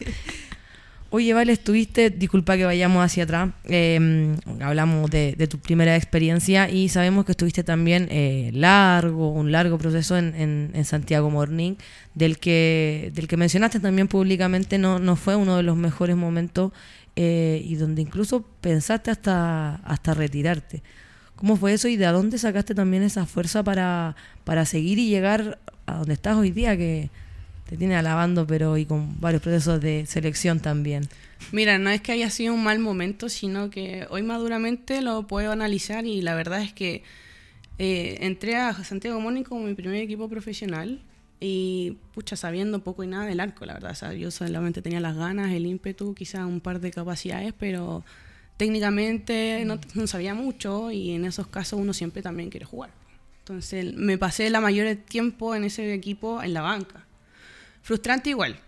Oye, Vale, estuviste, disculpa que vayamos hacia atrás, eh, hablamos de, tu primera experiencia y sabemos que estuviste también eh, largo, un largo proceso en Santiago Morning, del que, del que mencionaste también públicamente, no, no fue uno de los mejores momentos eh, y donde incluso pensaste hasta, hasta retirarte. ¿Cómo fue eso y de dónde sacaste también esa fuerza para, para seguir y llegar a donde estás hoy día, que te tiene alabando, pero y con varios procesos de selección también? Mira, no es que haya sido un mal momento, sino que hoy maduramente lo puedo analizar y la verdad es que eh, entré a Santiago Morning como mi primer equipo profesional y pucha, sabiendo poco y nada del arco, la verdad. O sea, yo solamente tenía las ganas, el ímpetu, quizás un par de capacidades, pero técnicamente no, no sabía mucho y en esos casos uno siempre también quiere jugar. Entonces me pasé la mayor tiempo en ese equipo en la banca. Frustrante igual.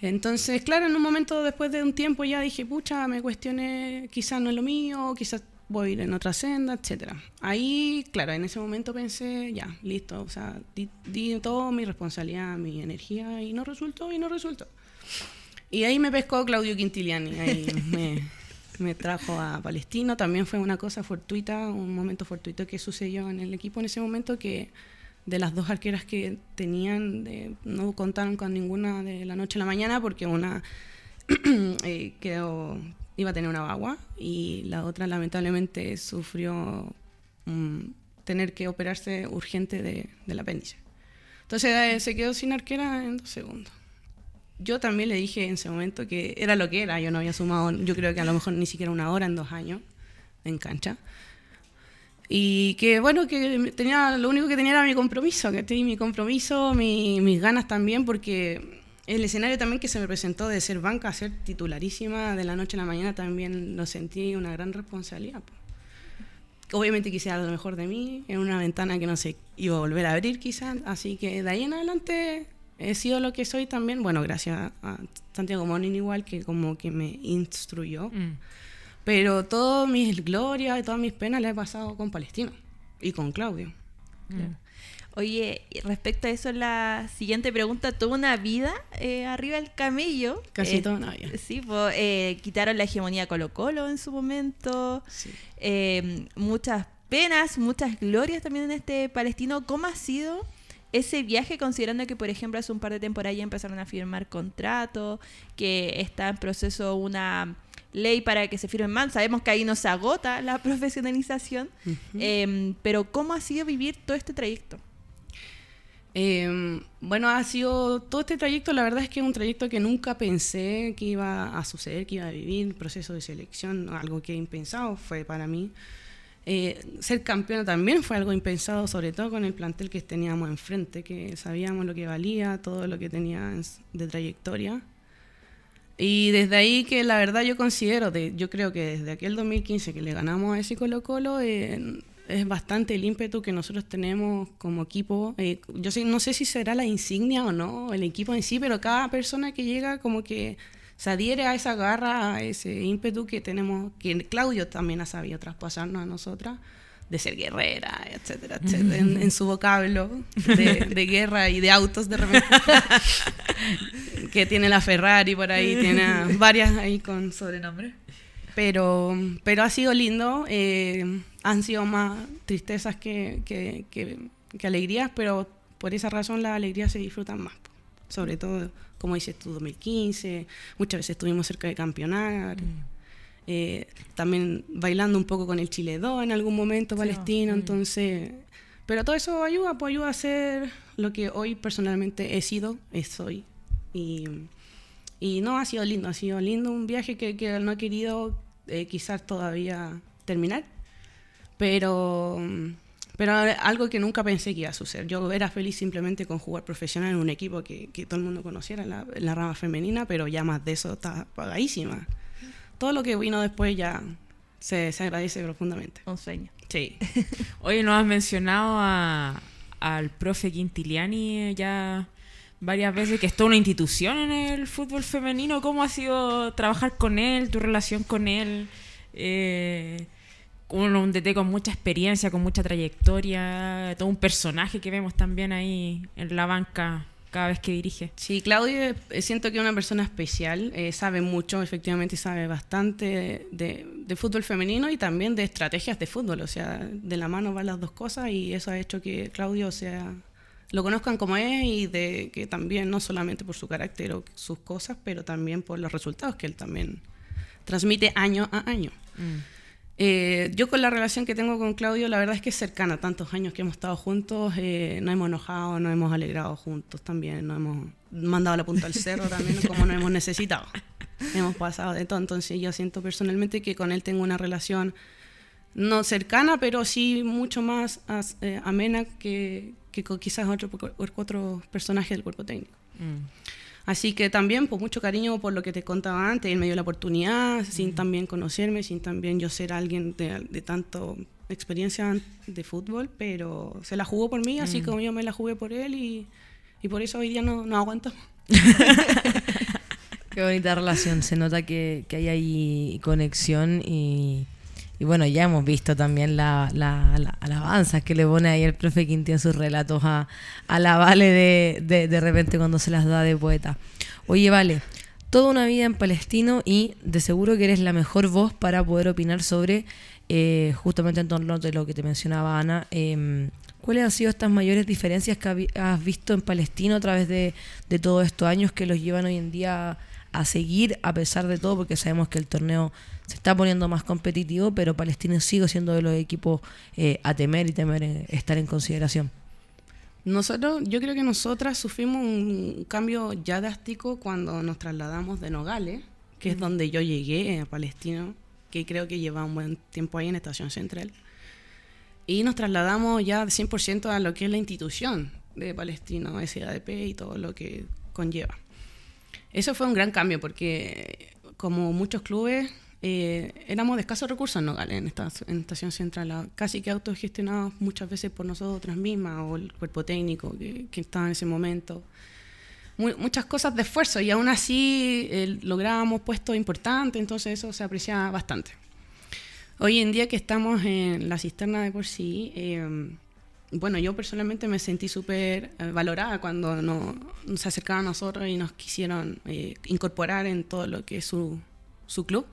Entonces, claro, en un momento después de un tiempo ya dije, pucha, me cuestioné, quizás no es lo mío, quizás voy a ir en otra senda, etcétera. Ahí, claro, en ese momento pensé, ya, listo, o sea, di, di todo mi responsabilidad, mi energía y no resultó y no resultó. Y ahí me pescó Claudio Quintiliani, ahí me, me trajo a Palestino, también fue una cosa fortuita, un momento fortuito que sucedió en el equipo en ese momento que de las dos arqueras que tenían, no contaron con ninguna de la noche a la mañana porque una eh, quedó, iba a tener una bagua y la otra lamentablemente sufrió mm, tener que operarse urgente de, del apéndice. Entonces eh, se quedó sin arquera en dos segundos. Yo también le dije en ese momento que era lo que era, yo no había sumado, yo creo que a lo mejor ni siquiera una hora en dos años en cancha. Y que bueno, que tenía, lo único que tenía era mi compromiso, que mi compromiso, mi- mis ganas también, porque el escenario también que se me presentó de ser banca a ser titularísima de la noche a la mañana también lo sentí una gran responsabilidad. po. Obviamente quise dar lo mejor de mí, en una ventana que no se iba a volver a abrir quizás, así que de ahí en adelante he sido lo que soy también, bueno, gracias a Santiago Monin igual, que como que me instruyó. Mm. Pero todas mis glorias y todas mis penas las he pasado con Palestino y con Claudio. Oye, y respecto a eso, la siguiente pregunta, ¿tuvo una vida eh, arriba del camello? Casi Eh, toda una vida. Sí, po, eh, quitaron la hegemonía Colo Colo en su momento, Sí. eh, muchas penas, muchas glorias también en este palestino. ¿Cómo ha sido ese viaje considerando que, por ejemplo, hace un par de temporadas ya empezaron a firmar contratos, que está en proceso una ley para que se firmen más? Sabemos que ahí no se agota la profesionalización, eh, pero ¿cómo ha sido vivir todo este trayecto? Eh, bueno, ha sido todo este trayecto, la verdad es que es un trayecto que nunca pensé que iba a suceder, que iba a vivir, proceso de selección, algo que impensado fue para mí. Eh, ser campeona también fue algo impensado, sobre todo con el plantel que teníamos enfrente, que sabíamos lo que valía, todo lo que tenía de trayectoria. Y desde ahí que la verdad yo considero, de, yo creo que desde aquel 2015 que le ganamos a ese Colo Colo, eh, es bastante el ímpetu que nosotros tenemos como equipo. Eh, yo sé- no sé si será la insignia o no, el equipo en sí, pero cada persona que llega como que se adhiere a esa garra, a ese ímpetu que tenemos, que Claudio también ha sabido traspasarnos a nosotras, de ser guerrera, etcétera, etcétera, en, en su vocablo de, de guerra y de autos de repente. que tiene la Ferrari por ahí, tiene varias ahí con sobrenombre. Pero, pero ha sido lindo, eh, han sido más tristezas que, que, que- que alegrías, pero por esa razón las alegrías se disfrutan más. Sobre todo, como dices tú, 2015, muchas veces estuvimos cerca de campeonar. Eh, también bailando un poco con el Chile 2 en algún momento palestino, entonces... Pero todo eso ayuda, pues ayuda a ser lo que hoy personalmente he sido, es soy. Y, y no, ha sido lindo, ha sido lindo un viaje que, que no he querido eh, quizás todavía terminar, pero, pero algo que nunca pensé que iba a suceder. Yo era feliz simplemente con jugar profesional en un equipo que, que todo el mundo conociera, la, la rama femenina, pero ya más de eso está pagadísima. Todo lo que vino después ya se, se agradece profundamente. Un sueño. Sí. Oye, nos has mencionado a- al profe Quintiliani ya varias veces, que es toda una institución en el fútbol femenino. ¿Cómo ha sido trabajar con él, tu relación con él? Eh, un, un DT con mucha experiencia, con mucha trayectoria, todo un personaje que vemos también ahí en la banca cada vez que dirige. Sí, Claudio eh, siento que es una persona especial, eh, sabe mucho, efectivamente sabe bastante de, de fútbol femenino y también de estrategias de fútbol, o sea, de la mano van las dos cosas y eso ha hecho que Claudio sea lo conozcan como es y de que también no solamente por su carácter o sus cosas, pero también por los resultados que él también transmite año a año. Eh, yo con la relación que tengo con Claudio, la verdad es que es cercana, tantos años que hemos estado juntos, eh, nos hemos enojado, nos hemos alegrado juntos también, nos hemos mandado la punta al cerro también, como nos hemos necesitado. Hemos pasado de todo, entonces yo siento personalmente que con él tengo una relación no cercana, pero sí mucho más as- eh, amena que, que con quizás otro, otros personajes del cuerpo técnico. Así que también, pues mucho cariño por lo que te contaba antes, él me dio la oportunidad, sin también conocerme, sin también yo ser alguien de, de tanto experiencia de fútbol, pero se la jugó por mí, así como yo me la jugué por él y, y por eso hoy día no, no aguantamos. Qué bonita relación, se nota que, que hay ahí conexión y, y bueno, ya hemos visto también la, la, la alabanza que le pone ahí el profe Quintín en sus relatos a, a la Vale de, de, de repente cuando se las da de poeta. Oye, Vale, toda una vida en Palestino y de seguro que eres la mejor voz para poder opinar sobre eh, justamente en torno de lo que te mencionaba Ana. em, ¿Cuáles han sido estas mayores diferencias que has visto en Palestino a través de, de todos estos años que los llevan hoy en día a seguir a pesar de todo? Porque sabemos que el torneo se está poniendo más competitivo, pero Palestino sigue siendo de los equipos eh, a temer y temer eh, estar en consideración. Nosotros, yo creo que nosotras sufrimos un cambio ya drástico cuando nos trasladamos de Nogales, que es donde yo llegué a Palestino, que creo que lleva un buen tiempo ahí en Estación Central. Y nos trasladamos ya 100% a lo que es la institución de Palestino, SADP y todo lo que conlleva. Eso fue un gran cambio porque, como muchos clubes, eh, éramos de escasos recursos en Nogales, en, esta, en Estación Central, a- casi que autogestionados muchas veces por nosotras mismas o el cuerpo técnico que, que estaba en ese momento. Mu- muchas cosas de esfuerzo y aún así eh, lográbamos puestos importantes, entonces eso se apreciaba bastante. Hoy en día que estamos en la cisterna de por sí, eh, bueno, yo personalmente me sentí súper eh, valorada cuando no, se acercaron a nosotros y nos quisieron eh, incorporar en todo lo que es su, su club.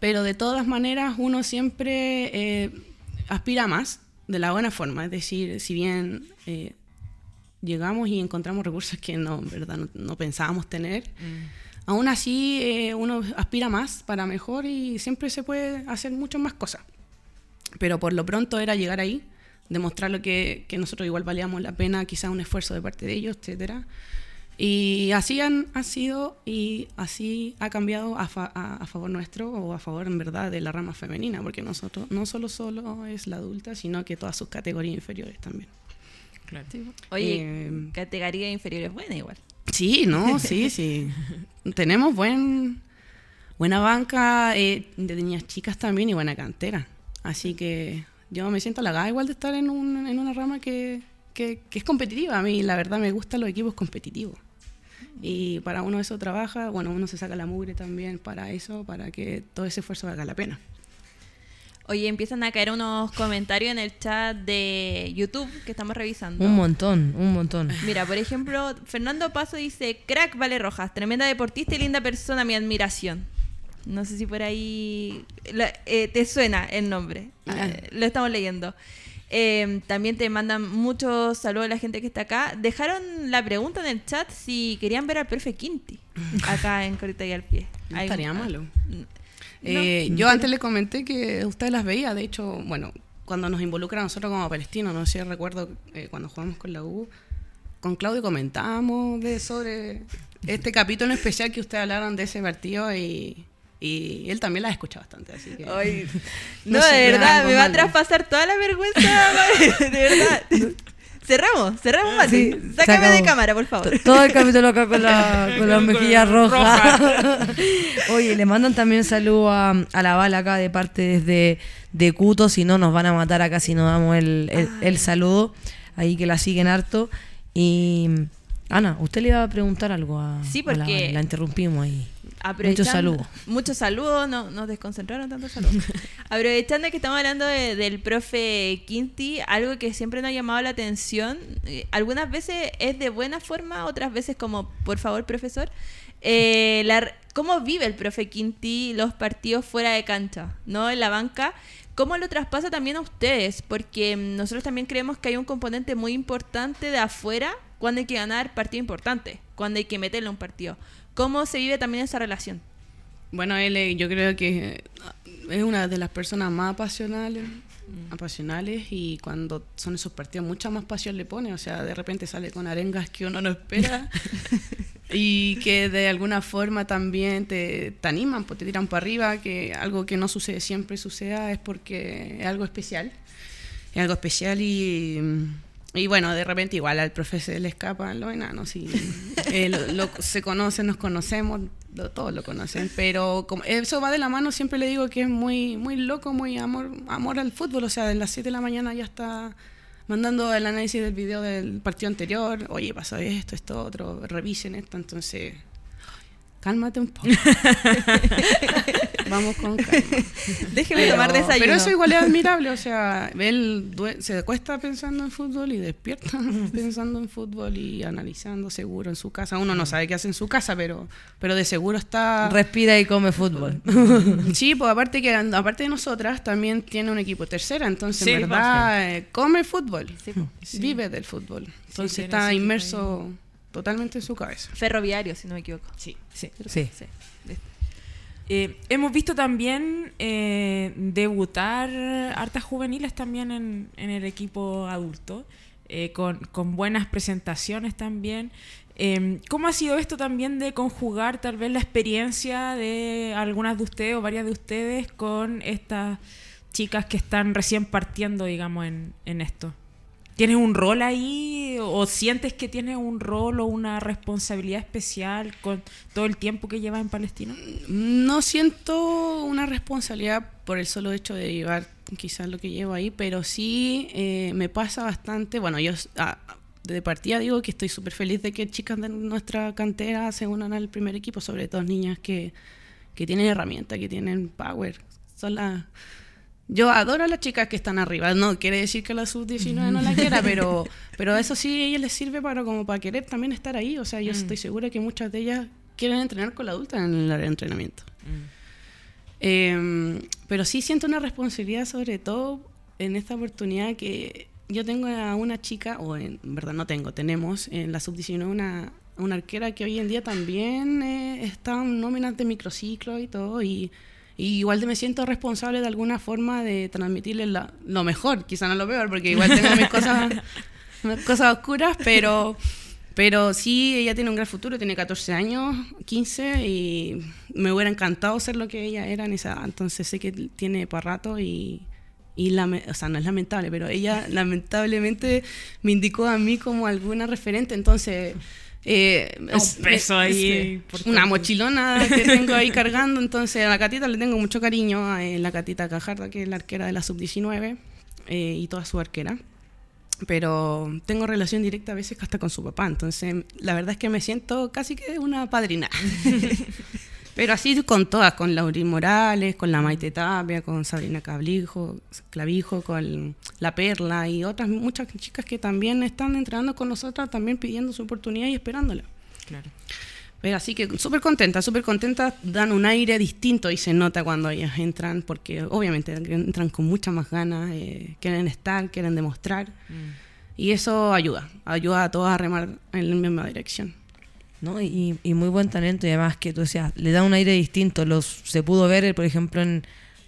Pero de todas maneras uno siempre eh, aspira a más, de la buena forma. Es decir, si bien eh, llegamos y encontramos recursos que no, verdad, no, no pensábamos tener, aún así eh, uno aspira más para mejor y siempre se puede hacer muchas más cosas. Pero por lo pronto era llegar ahí, demostrar lo que, que nosotros igual valíamos la pena, quizá un esfuerzo de parte de ellos, etcétera. Y así han, ha sido y así ha cambiado a, fa- a, a favor nuestro o a favor en verdad de la rama femenina, porque nosotros no solo solo es la adulta, sino que todas sus categorías inferiores también. Oye, Eh, categoría inferior es buena igual. Sí, no, sí, sí. Tenemos buen, buena banca eh, de niñas chicas también y buena cantera. Así que yo me siento halagada igual de estar en, un, en una rama que, que, que es competitiva. A mí, la verdad, me gustan los equipos competitivos. Y para uno eso trabaja, bueno, uno se saca la mugre también para eso, para que todo ese esfuerzo valga la pena. Oye, empiezan a caer unos comentarios en el chat de YouTube que estamos revisando. Un montón, un montón. Mira, por ejemplo, Fernando Paso dice, crack Vale Rojas, tremenda deportista y linda persona, mi admiración. No sé si por ahí la- eh, te suena el nombre. Ah. Eh, lo estamos leyendo. Eh, también te mandan muchos saludos a la gente que está acá. Dejaron la pregunta en el chat si querían ver al profe Quinti acá en Corita y al pie. No estaría malo. No. Eh, yo antes le comenté que usted las veía, de hecho, bueno, cuando nos involucra a nosotros como palestinos, no sé, recuerdo eh, cuando jugamos con la U, con Claudio comentábamos de, sobre este capítulo en especial que ustedes hablaron de ese partido y, y él también la escucha bastante, así que... Ay, No de verdad, me va a traspasar toda la vergüenza. de verdad. Cerramos, cerramos, Mati. Sí, Sácame de cámara, por favor. T- Todo el capítulo acá con, la, con las mejillas rojas. Oye, le mandan también saludo a, a la bala acá de parte desde de Cuto, si no nos van a matar acá si no damos el, el- el saludo. Ahí que la siguen harto. Y Ana, usted le iba a preguntar algo a, Sí, a la porque- la interrumpimos ahí. Muchos saludos. Muchos saludos, no, nos desconcentraron tantos saludos. Aprovechando que estamos hablando de- del profe Quinti, algo que siempre nos ha llamado la atención, eh, algunas veces es de buena forma, otras veces como, por favor, profesor, eh, la ¿cómo vive el profe Quinti los partidos fuera de cancha, no en la banca? ¿Cómo lo traspasa también a ustedes? Porque mm, nosotros también creemos que hay un componente muy importante de afuera cuando hay que ganar partido importante, cuando hay que meterle un partido. ¿Cómo se vive también esa relación? Bueno, él yo creo que eh, es una de las personas más apasionales, apasionales y cuando son esos partidos mucha más pasión le pone, o sea, de repente sale con arengas que uno no espera y que de alguna forma también te, te animan, pues te tiran para arriba, que algo que no sucede siempre suceda es porque es algo especial, es algo especial y... Y bueno, de repente igual al profe se le escapan los enanos y eh, lo- lo- se conocen, nos conocemos, lo- todos lo conocen, pero como eso va de la mano, siempre le digo que es muy muy loco, muy amor amor al fútbol, o sea, de las 7 de la mañana ya está mandando el análisis del video del partido anterior, oye, pasó esto, esto, otro, revisen esto, entonces cálmate un poco. Vamos con calma. Déjeme Pero- tomar desayuno. Pero eso igual es admirable, o sea, él se acuesta pensando en fútbol y despierta pensando en fútbol y analizando seguro en su casa. Uno no sabe qué hace en su casa, pero, pero de seguro está... Respira y come fútbol. Sí, pues aparte que aparte de nosotras también tiene un equipo tercera, entonces Sí, en verdad eh, come fútbol, Sí, po. vive del fútbol, entonces está inmerso totalmente en su cabeza. Ferroviario, si no me equivoco. Sí. Sí. Sí. Eh, hemos visto también eh, debutar hartas juveniles también en, el equipo adulto, eh, con, buenas presentaciones también. Eh, ¿Cómo ha sido esto también de conjugar tal vez la experiencia de algunas de ustedes o varias de ustedes con estas chicas que están recién partiendo, digamos, en esto? ¿Tienes un rol ahí o sientes que tienes un rol o una responsabilidad especial con todo el tiempo que llevas en Palestina? No siento una responsabilidad por el solo hecho de llevar quizás lo que llevo ahí, pero sí eh, me pasa bastante. Bueno, yo ah, de partida digo que estoy súper feliz de que chicas de nuestra cantera se unan al primer equipo, sobre todo niñas que, que tienen herramientas, que tienen power. Son las. Yo adoro a las chicas que están arriba. No quiere decir que la sub-19 no la quiera, pero, pero eso sí a ellas les sirve para, como para querer también estar ahí. O sea, yo estoy segura que muchas de ellas quieren entrenar con la adulta en el área de entrenamiento. Eh, pero sí siento una responsabilidad, sobre todo en esta oportunidad que yo tengo a una chica, o en verdad no tengo, tenemos en la sub-19 una, una arquera que hoy en día también eh, está en nóminas de microciclo y todo, y, y igual me siento responsable de alguna forma de transmitirle la- lo mejor, quizá no lo peor, porque igual tengo mis cosas, mis cosas oscuras, pero... Pero sí, ella tiene un gran futuro, tiene 14 años, 15, y me hubiera encantado ser lo que ella era en esa edad. Entonces sé que tiene para rato y, y o sea, no es lamentable, pero ella lamentablemente me indicó a mí como alguna referente. Entonces, eh, es- peso ahí importante. una mochilona que tengo ahí cargando. Entonces, a la catita le tengo mucho cariño, a eh, la catita Cajarda, que es la arquera de la sub-19, eh, y toda su arquera pero tengo relación directa a veces hasta con su papá, entonces la verdad es que me siento casi que una padrina. Pero así con todas, con Laurín Morales, con la Maite Tapia, con Sabrina Clavijo, Clavijo, con la Perla y otras muchas chicas que también están entrenando con nosotras, también pidiendo su oportunidad y esperándola. Claro. Pero así que súper contenta, súper contenta, dan un aire distinto y se nota cuando ellas entran, porque obviamente entran con muchas más ganas, eh, quieren estar, quieren demostrar. Y eso ayuda, ayuda a todas a remar en la misma dirección. ¿No? Y, y muy buen talento y además que tú decías, le da un aire distinto. Los, se pudo ver, por ejemplo, en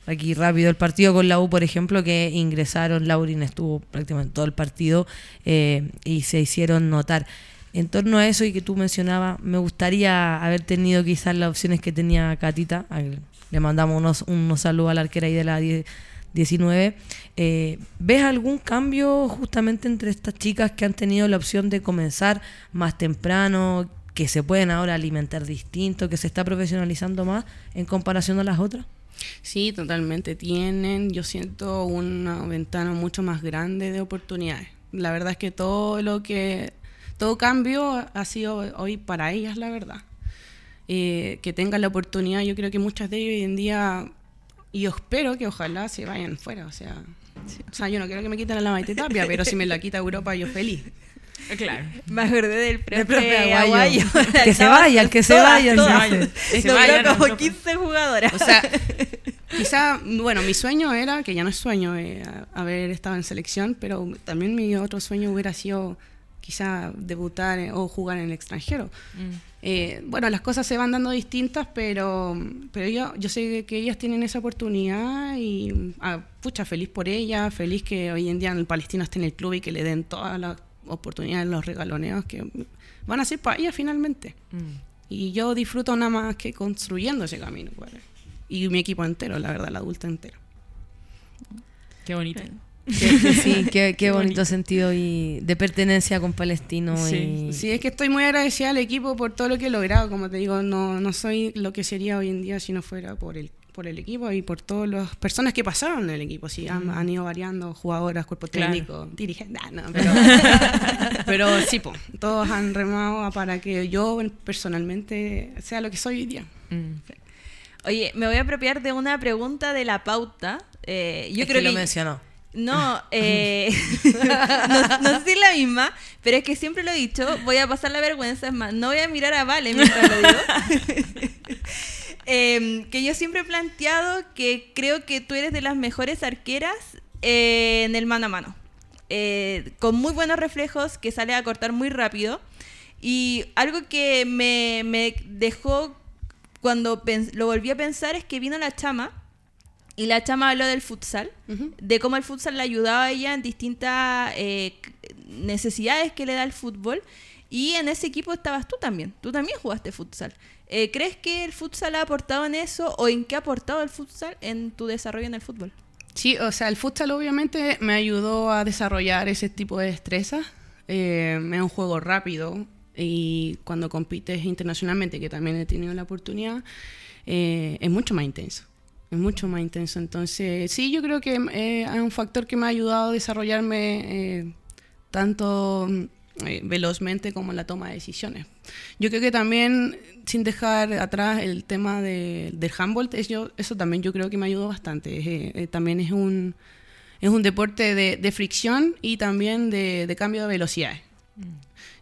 aquí rápido el partido con la U, por ejemplo, que ingresaron, Laurin estuvo prácticamente todo el partido eh, y se hicieron notar. En torno a eso y que tú mencionabas, me gustaría haber tenido quizás las opciones que tenía Catita. Le mandamos unos, unos saludos a la arquera ahí de la 10 19. Eh, ¿Ves algún cambio justamente entre estas chicas que han tenido la opción de comenzar más temprano, que se pueden ahora alimentar distinto, que se está profesionalizando más en comparación a las otras? Sí, totalmente. Tienen, yo siento, una ventana mucho más grande de oportunidades. La verdad es que todo lo que, todo cambio ha sido hoy para ellas, la verdad. Eh, que tengan la oportunidad, yo creo que muchas de ellas hoy en día, y espero que ojalá se vayan fuera, o sea, o sea, yo no quiero que me quiten la Maite Tapia, pero si me la quita Europa, yo feliz. Claro. Me acordé del profe, profe Aguayo. Aguayo. Que se vaya, que se Todas, vaya, todas. dice. Que se vaya, no, como no. 15 jugadoras. O sea, quizá, bueno, mi sueño era, que ya no es sueño, eh, haber estado en selección, pero también mi otro sueño hubiera sido quizá debutar eh, o jugar en el extranjero. Mm. Eh, bueno, las cosas se van dando distintas, pero, pero yo, yo sé que ellas tienen esa oportunidad y, ah, pucha, feliz por ellas, feliz que hoy en día el Palestino esté en el club y que le den todas las oportunidades, los regaloneos que van a ser para ellas finalmente. Mm. Y yo disfruto nada más que construyendo ese camino. pues. Y mi equipo entero, la verdad, el adulto entero. Qué bonito. Sí, sí, sí, qué, qué Qué bonito, bonito. sentido y de pertenencia con Palestino. Sí, y- Sí, es que estoy muy agradecida al equipo por todo lo que he logrado. Como te digo, no, no soy lo que sería hoy en día si no fuera por el, por el equipo y por todas las personas que pasaron en el equipo. Sí, han, han ido variando, jugadoras, cuerpo Claro. técnico, dirigentes. ah, no, pero, pero sí, po, todos han remado para que yo personalmente sea lo que soy hoy día. Mm. Oye, me voy a apropiar de una pregunta de la pauta. Eh, yo Es creo que que, lo mencionó. No, eh, no, no sé la misma, pero es que siempre lo he dicho, voy a pasar la vergüenza, es más, no voy a mirar a Vale mientras lo digo. Em, que yo siempre he planteado que creo que tú eres de las mejores arqueras eh, en el mano a mano. Eh, con muy buenos reflejos, que sale a cortar muy rápido. Y algo que me, me dejó cuando lo volví a pensar es que vino la chama y la chama habló del futsal, de cómo el futsal le ayudaba a ella en distintas eh, necesidades que le da el fútbol. Y en ese equipo estabas tú también. Tú también jugaste futsal. Eh, ¿Crees que el futsal ha aportado en eso o en qué ha aportado el futsal en tu desarrollo en el fútbol? Sí, o sea, el futsal obviamente me ayudó a desarrollar ese tipo de destrezas. Eh, es un juego rápido y cuando compites internacionalmente, que también he tenido la oportunidad, eh, es mucho más intenso. Es mucho más intenso. Entonces, sí, yo creo que es un factor que me ha ayudado a desarrollarme tanto eh, velozmente como en la toma de decisiones. Yo creo que también, sin dejar atrás el tema de- del handball, es yo- eso también yo creo que me ayudó bastante. Eh, eh, también es un, es un deporte de, de fricción y también de, de cambio de velocidades.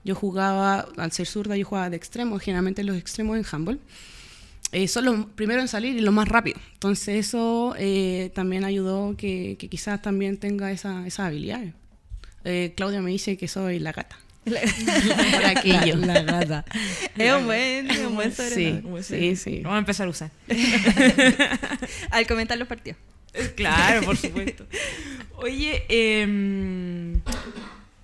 Yo jugaba, al ser zurda, yo jugaba de extremo, generalmente los extremos en handball. Eh, son los primeros en salir y los más rápido. Entonces eso eh, también ayudó que, que quizás también tenga esa, esas habilidades. Eh, Claudia me dice que soy la gata. Aquello. La gata. Es un buen, es un buen Sí, sobrenombre. sí, sí. Lo vamos a empezar a usar. Al comentar los partidos. Claro, por supuesto. Oye, eh,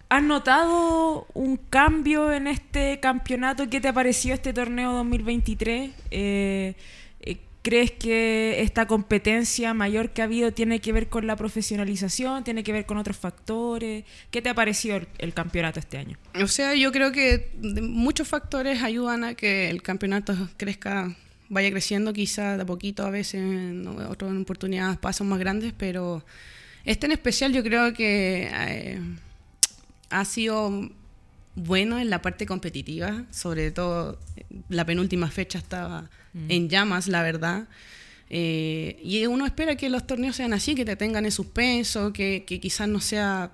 ¿has notado un cambio en este campeonato? ¿Qué te pareció este torneo 2023? Eh, eh, ¿Crees que esta competencia mayor que ha habido tiene que ver con la profesionalización? ¿Tiene que ver con otros factores? ¿Qué te ha parecido el, campeonato este año? O sea, yo creo que muchos factores ayudan a que el campeonato crezca, vaya creciendo quizá de a poquito, a veces otras oportunidades pasos más grandes, pero este en especial yo creo que eh, ha sido bueno en la parte competitiva, sobre todo la penúltima fecha estaba en llamas, la verdad. Eh, y uno espera que los torneos sean así, que te tengan en suspenso, que, que quizás no sea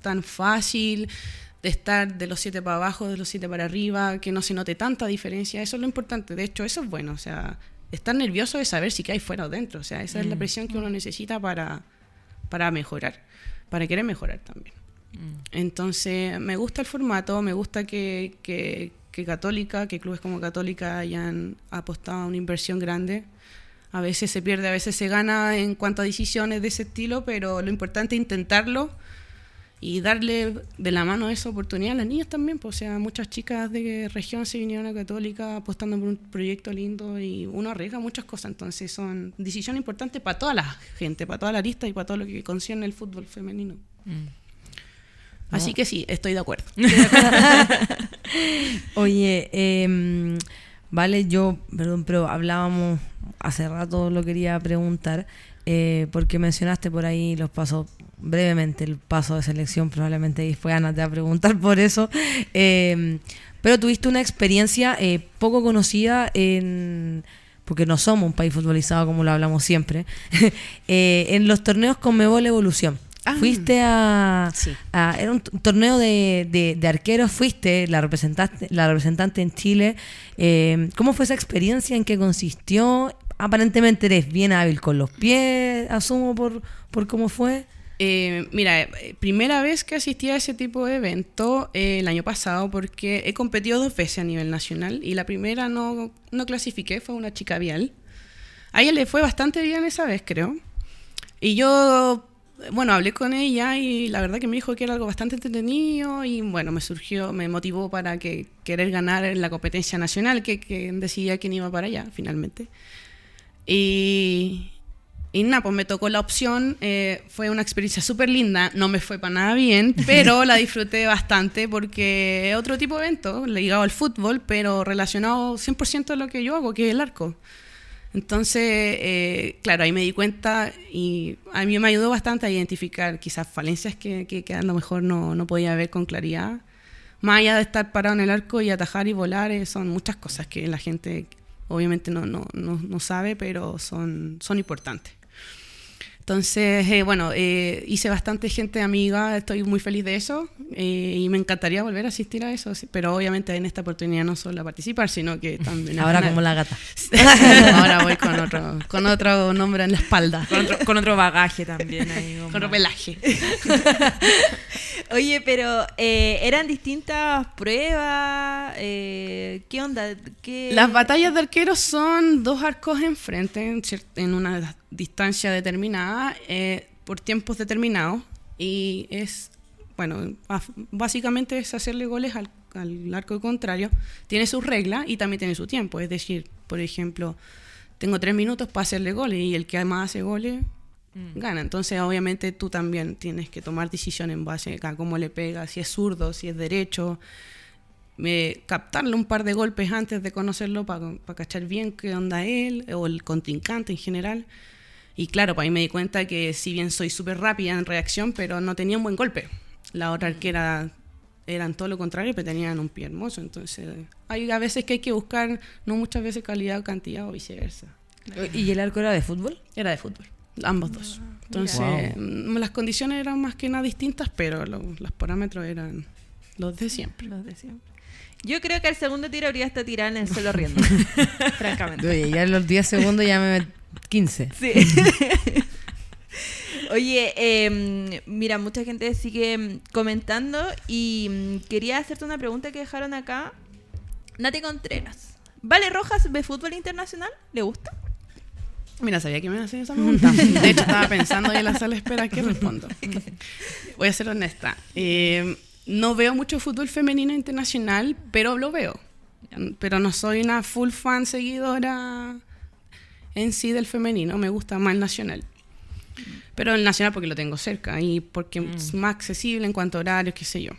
tan fácil de estar de los siete para abajo, de los siete para arriba, que no se note tanta diferencia. Eso es lo importante. De hecho, eso es bueno. O sea, estar nervioso es saber si que hay fuera o dentro. O sea, esa es la presión que uno necesita para, para mejorar, para querer mejorar también. Entonces, me gusta el formato, me gusta que, que, que Católica, que clubes como Católica hayan apostado a una inversión grande. A veces se pierde, a veces se gana en cuanto a decisiones de ese estilo, pero lo importante es intentarlo y darle de la mano esa oportunidad a las niñas también. Pues, o sea, muchas chicas de región se vinieron a Católica apostando por un proyecto lindo y uno arriesga muchas cosas. Entonces son decisiones importantes para toda la gente, para toda la lista y para todo lo que concierne el fútbol femenino. Así que sí, estoy de acuerdo. Oye, em, vale, yo, perdón, pero hablábamos hace rato, lo quería preguntar, eh, porque mencionaste por ahí los pasos, brevemente, el paso de selección, probablemente después Ana te va a preguntar por eso. Em, pero tuviste una experiencia eh, poco conocida en porque no somos un país futbolizado como lo hablamos siempre, eh, en los torneos con Mebol Evolución. Ah. Fuiste a, Sí. a- Era un torneo de, de- de arqueros, fuiste la representante, la representante en Chile. Eh, ¿Cómo fue esa experiencia? ¿En qué consistió? Aparentemente eres bien hábil con los pies, asumo por, por cómo fue. Eh, mira, eh, primera vez que asistí a ese tipo de evento eh, el año pasado porque he competido dos veces a nivel nacional y la primera no, no clasifiqué, fue una chica vial. A ella le fue bastante bien esa vez, creo. Y yo, bueno, hablé con ella y la verdad que me dijo que era algo bastante entretenido y bueno, me surgió, me motivó para que querer ganar en la competencia nacional, que, que decidía quién iba para allá finalmente. Y, y nada, pues me tocó la opción. eh, fue una experiencia súper linda. No me fue para nada bien, pero la disfruté bastante porque es otro tipo de evento, ligado al fútbol, pero relacionado 100% a lo que yo hago, que es el arco. Entonces, eh, claro, ahí me di cuenta y a mí me ayudó bastante a identificar quizás falencias que, que, que a lo mejor no, no podía ver con claridad. Más allá de estar parado en el arco y atajar y volar, eh, son muchas cosas que la gente obviamente no, no, no, no sabe, pero son, son importantes. Entonces, eh, bueno, eh, hice bastante gente amiga, estoy muy feliz de eso eh, y me encantaría volver a asistir a eso, sí, pero obviamente en esta oportunidad no solo a participar, sino que también... a Ahora como la gata. Ahora voy con otro, con otro nombre en la espalda, Con otro, con otro bagaje también. Ahí, con otro pelaje. Oye, pero eh, eran distintas pruebas. eh, ¿Qué onda? ¿Qué... Las batallas de arqueros son dos arcos enfrente en, en una distancia determinada eh, por tiempos determinados y es, bueno, básicamente es hacerle goles al, al arco contrario. Tiene sus reglas y también tiene su tiempo, es decir, por ejemplo, tengo tres minutos para hacerle goles y el que más hace goles gana. Entonces, obviamente, tú también tienes que tomar decisión en base a cómo le pega, si es zurdo, si es derecho. eh, captarle un par de golpes antes de conocerlo para cachar bien qué onda él o el contrincante en general. Y claro, pues ahí me di cuenta que si bien soy súper rápida en reacción, pero no tenía un buen golpe. La otra arquera eran todo lo contrario, pero tenían un pie hermoso. Entonces, hay a veces que hay que buscar, no muchas veces calidad o cantidad o viceversa. ¿Y el arco era de fútbol? Era de fútbol, ambos dos. Entonces, mm, las condiciones eran más que nada distintas, pero lo- los parámetros eran los de siempre. Los de siempre. Yo creo que el segundo tiro habría estado tirado en el suelo riendo. francamente. Oye, ya en los 10 segundos ya me... met- 15. Sí. Oye, eh, mira, mucha gente sigue mm, comentando y mm, quería hacerte una pregunta que dejaron acá. Nati Contreras. ¿Vale Rojas ve fútbol internacional? ¿Le gusta? Mira, sabía que me iban a hacer esa pregunta. De hecho, estaba pensando en la sala de espera que respondo. Voy a ser honesta. Eh, no veo mucho fútbol femenino internacional, pero lo veo. Pero no soy una full fan seguidora en sí del femenino. Me gusta más el nacional. Pero el nacional porque lo tengo cerca y porque es más accesible en cuanto a horarios, qué sé yo.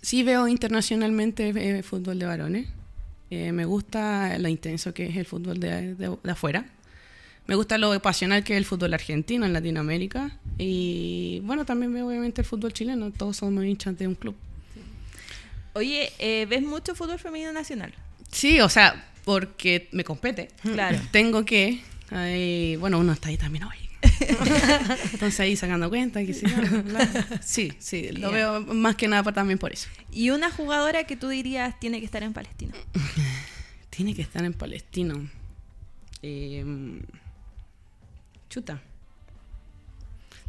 Sí veo internacionalmente eh, fútbol de varones. Eh, me gusta lo intenso que es el fútbol de, de- de afuera. Me gusta lo pasional que es el fútbol argentino en Latinoamérica. Y bueno, también veo obviamente el fútbol chileno. Todos somos hinchas de un club. Oye, eh, ¿ves mucho fútbol femenino nacional? Sí, o sea, porque me compete. Claro. Tengo que. bueno, uno está ahí también hoy. Entonces ahí sacando cuenta que sí. Sí, sí, lo veo más que nada también por eso. Y una jugadora que tú dirías tiene que estar en Palestina. Tiene que estar en Palestino. Eh, chuta.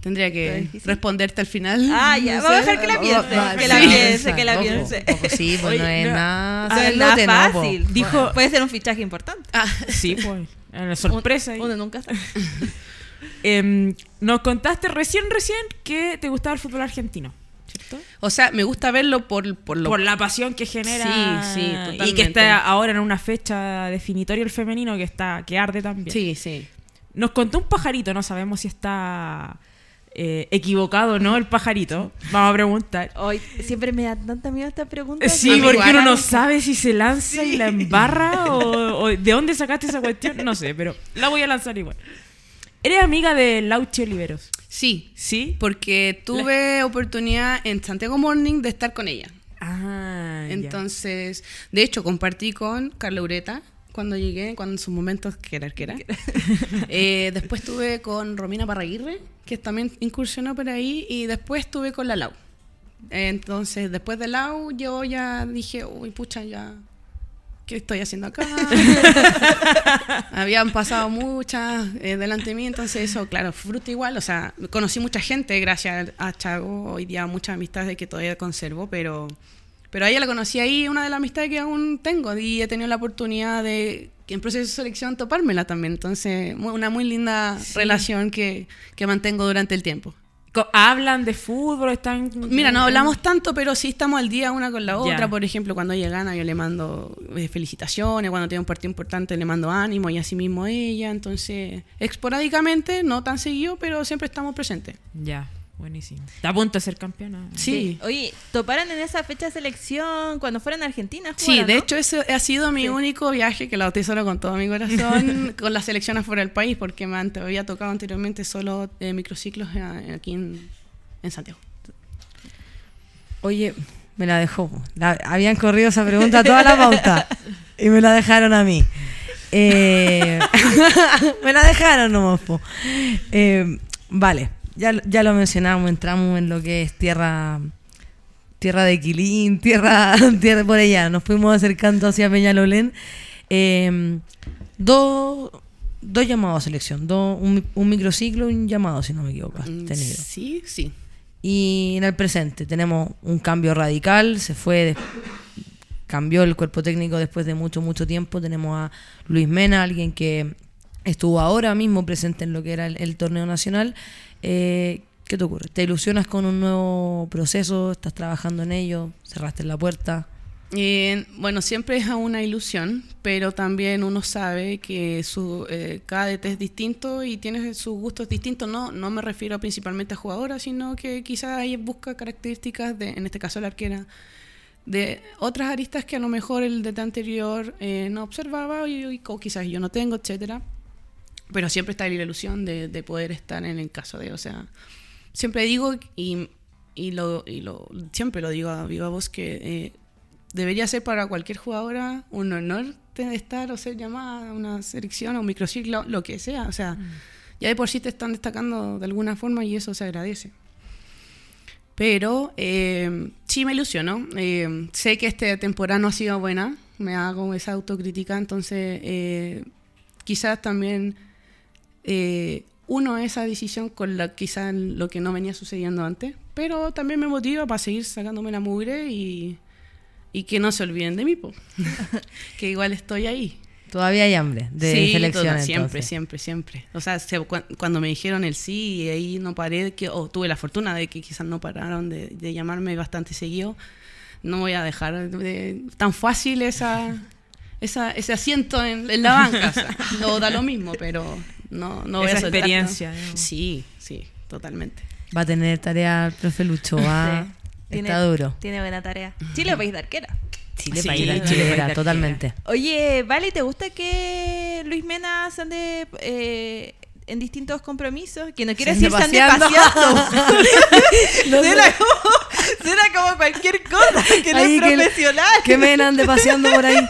Tendría que responderte al final. Ah, ya, No vamos a dejar que la piense. va- Que la sí. piense, que la piense. sí, pues no es no. nada. Ah, nada no, fácil. Dijo- Puede ser un fichaje importante. Ah, Sí, pues. Una sorpresa. Uno nunca sabe. Em, nos contaste recién, recién que te gustaba el fútbol argentino, ¿cierto? o sea, me gusta verlo por, por lo Por la pasión que genera. Sí, sí, Y totalmente. que está ahora en una fecha definitoria el femenino que está que arde también. Sí, sí. Nos contó un pajarito, no sabemos si está eh, equivocado o no el pajarito. Vamos a preguntar. Hoy siempre me da tanta miedo esta pregunta. Sí, porque igual, uno no sabe si se lanza y la embarra o, o de dónde sacaste esa cuestión. No sé, pero la voy a lanzar igual. ¿Eres amiga de Lauchi Oliveros? Sí, ¿Sí? porque tuve oportunidad en Santiago Morning de estar con ella. Ah, ya. Entonces, de hecho, compartí con Carla Ureta cuando llegué, cuando en sus momentos que era arquera. Eh, después estuve con Romina Parraguirre, que también incursionó por ahí, y después estuve con la Lau. Entonces, después de Lau, yo ya dije, uy, pucha, ya, ¿qué estoy haciendo acá? Habían pasado muchas eh, delante de mí, entonces eso, claro, fruta igual. O sea, conocí mucha gente gracias a Chago, hoy día muchas amistades que todavía conservo, pero, pero a ella la conocí ahí, una de las amistades que aún tengo, y he tenido la oportunidad de, en proceso de selección, topármela también. Entonces, una muy linda Sí. relación que, que mantengo durante el tiempo. ¿Hablan de fútbol? ¿Están... Mira, no hablamos tanto, pero sí estamos al día una con la otra. Por ejemplo, cuando ella gana, yo le mando eh, felicitaciones. Cuando tiene un partido importante, le mando ánimo y así mismo ella. Entonces, esporádicamente, no tan seguido, pero siempre estamos presentes. Ya, buenísimo. Está a punto de ser campeona. Sí. Oye, ¿toparon en esa fecha de selección cuando fueron a Argentina? Sí, de no? hecho, ese ha sido mi Sí. único viaje, que lo atesoro con todo mi corazón, con las selecciones fuera del país, porque me había tocado anteriormente solo eh, microciclos eh, aquí en, en Santiago. Oye, me la dejó. La- habían corrido esa pregunta toda la pauta y me la dejaron a mí. Eh, me la dejaron nomás. Eh, vale, ya, ya lo mencionamos, entramos en lo que es tierra tierra de Quilín, tierra, tierra por allá. Nos fuimos acercando hacia Peñalolén. Eh, dos, dos llamados a selección, dos, un, un microciclo y un llamado, si no me equivoco. Mm, tenido. Sí, sí. Y en el presente tenemos un cambio radical, se fue, de- cambió el cuerpo técnico después de mucho, mucho tiempo. Tenemos a Luis Mena, alguien que estuvo ahora mismo presente en lo que era el, torneo nacional. Eh, ¿Qué te ocurre? ¿Te ilusionas con un nuevo proceso? ¿Estás trabajando en ello? ¿Cerraste la puerta? Eh, bueno, siempre es una ilusión, pero también uno sabe que su, eh, cada DT es distinto y tiene sus gustos distintos. No, no me refiero principalmente a jugadoras, sino que quizás ahí busca características, de, en este caso la arquera, de otras aristas que a lo mejor el DT anterior no observaba y, y- o quizás yo no tengo, etcétera. Pero siempre está la ilusión de, de poder estar en el caso de, o sea, siempre digo y, y lo, y lo siempre lo digo a viva voz que eh, debería ser para cualquier jugadora un honor de estar o ser llamada a una selección o un microciclo, lo que sea. O sea, ya de por sí te están destacando de alguna forma y eso se agradece. Pero eh, sí me ilusiono. Eh, sé que esta temporada no ha sido buena. Me hago esa autocrítica. Entonces, eh, quizás también eh, uno esa decisión con la quizás lo que no venía sucediendo antes. Pero también me motiva para seguir sacándome la mugre y, y que no se olviden de mí, po. que igual estoy ahí. Todavía hay hambre de sí, selección. toda- siempre, entonces. siempre, siempre. O sea, se- cu- cuando me dijeron el sí y ahí no paré, que, o tuve la fortuna de que quizás no pararon de, de llamarme bastante seguido, no voy a dejar de- tan fácil esa, esa, ese asiento en, en la banca. O sea, no da lo mismo, pero no, no voy Esa a soltar, ¿no? experiencia. Sí, sí, totalmente. Va a tener tarea el profe Lucho. Va, Sí. Tiene- Está duro. Tiene buena tarea. Chile, país de arquera. Chile, Sí, país Chile, de de totalmente. Oye, Vale, ¿te gusta que Luis Mena se ande eh, en distintos compromisos? Que no quiere decir ande se paseando. paseando. suena, como, suena como cualquier cosa. Que no ahí es que, profesional. que me ande paseando por ahí.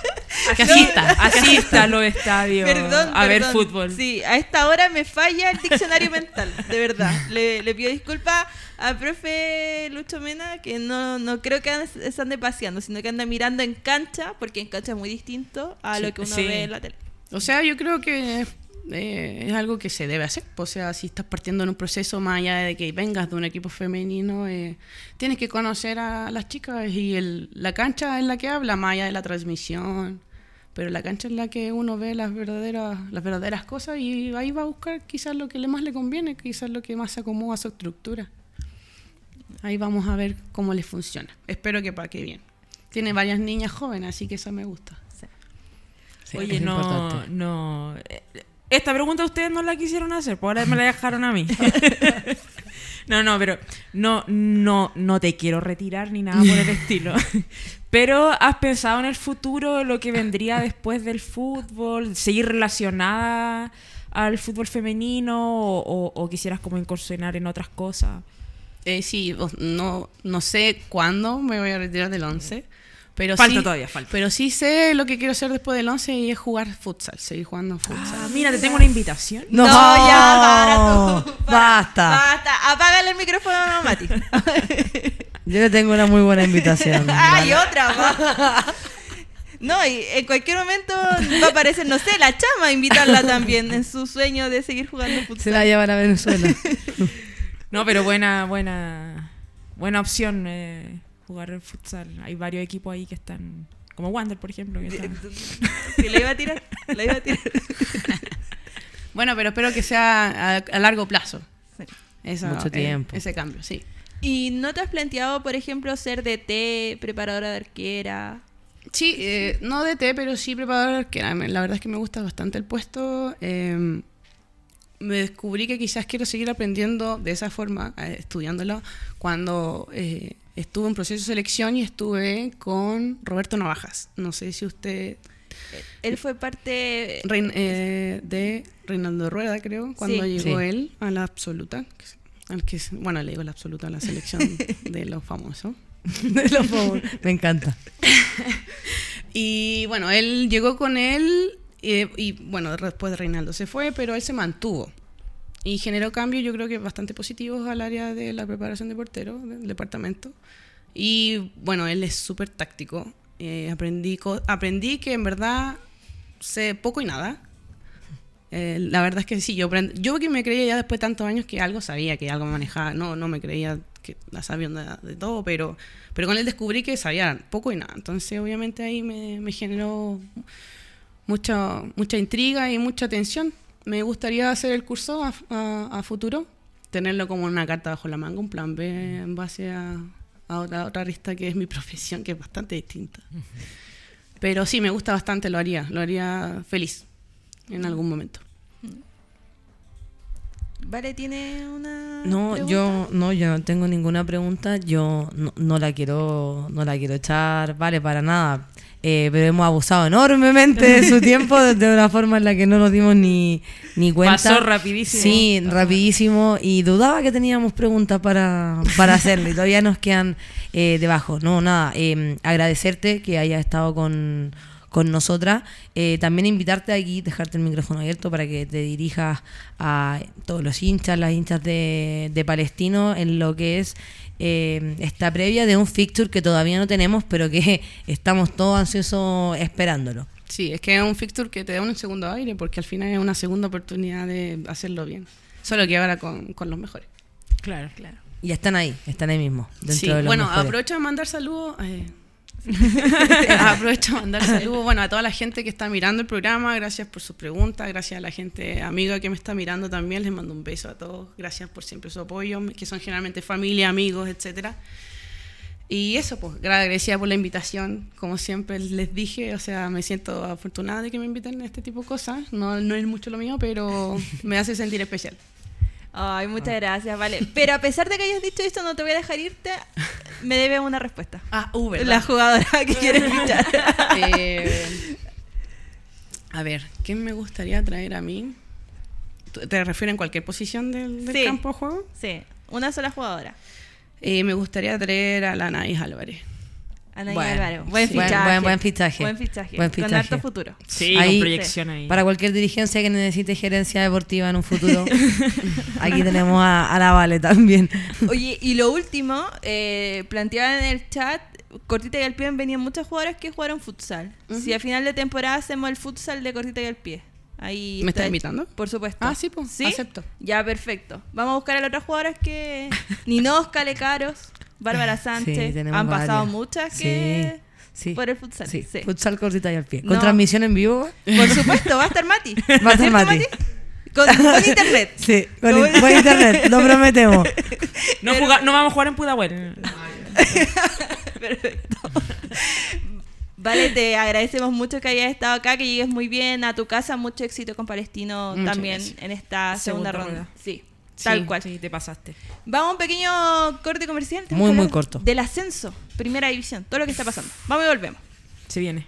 Que asista, asista a los estadios Perdón, a ver perdón. fútbol. Sí, a esta hora me falla el diccionario mental, de verdad. Le, le pido disculpas al profe Lucho Mena, que no, no creo que ande- se ande paseando, sino que anda mirando en cancha, porque en cancha es muy distinto a Sí, lo que uno sí. ve en la tele. O sea, yo creo que eh, es algo que se debe hacer. O sea, si estás partiendo en un proceso más allá de que vengas de un equipo femenino, eh, tienes que conocer a las chicas y el- la cancha es la que habla, más allá de la transmisión. Pero la cancha es la que uno ve las verdaderas, las verdaderas cosas y ahí va a buscar quizás lo que le más le conviene, quizás lo que más se acomoda a su estructura. Ahí vamos a ver cómo le funciona. Espero que para que bien. Tiene varias niñas jóvenes, así que eso me gusta. Sí, Oye, es no, importante. no. eh, Esta pregunta ustedes no la quisieron hacer, por ahora me la dejaron a mí. no, no, pero no, no, no te quiero retirar ni nada por el estilo. Pero has pensado en el futuro, lo que vendría después del fútbol, seguir relacionada al fútbol femenino o, o- o quisieras como incursionar en otras cosas. Eh, sí, no, no sé cuándo me voy a retirar del 11. Pero Falta sí, todavía, falta. Pero sí sé lo que quiero hacer después del 11 y es jugar futsal, seguir jugando futsal. Ah, mira, te tengo una invitación. No, ya, para tú. Para. Basta. Basta. Apágale el micrófono a Mati. Yo le tengo una muy buena invitación. Ay, otra más. No, y en cualquier momento va a aparecer, no sé, la chama, invitarla también en su sueño de seguir jugando Se futsal. la llevan a Venezuela. No, pero buena, buena, buena opción eh, jugar el futsal. Hay varios equipos ahí que están, como Wander, por ejemplo. que la iba a tirar, la iba a tirar. Bueno, pero espero que sea a, a largo plazo. Sí. Eso, Mucho eh, tiempo. ese cambio, sí. ¿Y no te has planteado, por ejemplo, ser DT, preparadora de arquera? Sí, eh, no DT, pero sí preparador de arquera. La verdad es que me gusta bastante el puesto. Eh, me descubrí que quizás quiero seguir aprendiendo de esa forma, eh, estudiándolo, cuando eh, estuve en proceso de selección y estuve con Roberto Navajas. No sé si usted... Él fue parte... Rein- eh, de Reinaldo Rueda, creo, cuando Sí. llegó Sí. él a la absoluta. Al que, es- bueno, le digo la absoluta a la selección de los famosos. De los favor. Me encanta. Y bueno, él llegó con él eh, y bueno, después de Reinaldo se fue, pero él se mantuvo. Y generó cambios, yo creo que bastante positivos al área de la preparación de portero del departamento. Y bueno, él es súper táctico. Eh, aprendí, aprendí que en verdad sé poco y nada. Eh, la verdad es que sí, yo, yo que me creía ya después de tantos años que algo sabía, que algo manejaba. No, no me creía que la sabía de todo, pero, pero con él descubrí que sabía poco y nada. Entonces, obviamente, ahí me, me generó mucha, mucha intriga y mucha tensión. Me gustaría hacer el curso a, a- a futuro, tenerlo como una carta bajo la manga, un plan B en base a, a otra, otra arista que es mi profesión, que es bastante distinta. Pero sí, me gusta bastante, lo haría, lo haría feliz en algún momento. Vale, ¿tiene una No, pregunta? yo no, yo no tengo ninguna pregunta. Yo no, no la quiero, no la quiero echar, vale, para nada. Eh, pero hemos abusado enormemente de su tiempo de una forma en la que no nos dimos ni, ni cuenta. Pasó rapidísimo. Sí, rapidísimo. Y dudaba que teníamos preguntas para, para hacerle. todavía nos quedan eh, debajo. No, nada. eh, agradecerte que hayas estado con, con nosotras. Eh, también invitarte aquí, dejarte el micrófono abierto para que te dirijas a todos los hinchas, las hinchas de, de Palestino, en lo que es eh, esta previa de un fixture que todavía no tenemos, pero que estamos todos ansiosos esperándolo. Sí, es que es un fixture que te da un segundo aire, porque al final es una segunda oportunidad de hacerlo bien. Solo que ahora con, con los mejores. Claro, claro. Y están ahí, están ahí mismo. Dentro Sí, de los bueno, mejores. aprovecho de mandar saludos. eh, aprovecho de mandar saludos bueno, a toda la gente que está mirando el programa. Gracias por sus preguntas. Gracias a la gente amiga que me está mirando también. Les mando un beso a todos. Gracias por siempre su apoyo, que son generalmente familia, amigos, etcétera. Y eso, pues, agradecida por la invitación. Como siempre les dije, o sea, me siento afortunada de que me inviten a este tipo de cosas. No, no es mucho lo mío, pero me hace sentir especial. Ay, muchas gracias, vale. Pero a pesar de que hayas dicho esto, no te voy a dejar irte. Me debe una respuesta. Ah, uh, ¿verdad? La jugadora que quieres fichar. Eh, a ver, ¿quién me gustaría traer a mí? ¿Tú- ¿Te refieres en cualquier posición del, del Sí. campo de juego? Sí, una sola jugadora. Eh, me gustaría traer a la Anaís Álvarez. Anaí Bueno, Álvaro. Buen sí. Fichaje. buen- buen fichaje. Buen fichaje. Buen Con fichaje. harto futuro. Sí, Ahí- con proyección ahí. Para cualquier dirigencia que necesite gerencia deportiva en un futuro, aquí tenemos a, a la Vale también. Oye, y lo último, eh, planteaban en el chat, Cortita y al pie venían muchos jugadores que jugaron futsal. Si a final de temporada hacemos el futsal de Cortita y al pie. Ahí ¿Me está estás invitando? Por supuesto. Ah, sí, pues, acepto. Ya, perfecto. Vamos a buscar a los otros jugadores que... Ninosca, Lecaros, Bárbara Sánchez. Han pasado varias. muchas que... sí. Por el futsal. Sí, Sí. futsal cortita y al pie. No. Con transmisión en vivo. Por supuesto, va a estar Mati. Va a estar ¿Cierto, Mati. Con, con internet. Sí, con, internet, lo prometemos. no, vamos a jugar en Pudahuel. Perfecto. Vale, te agradecemos mucho que hayas estado acá, que llegues muy bien a tu casa. Mucho éxito con Palestino Muchas también gracias. en esta segunda, Segunda ronda. rueda. Sí, tal Sí, cual. Sí, te pasaste. Vamos a un pequeño corte comercial. Muy, muy corto. Del ascenso, primera división, todo lo que está pasando. Vamos y volvemos. Se viene.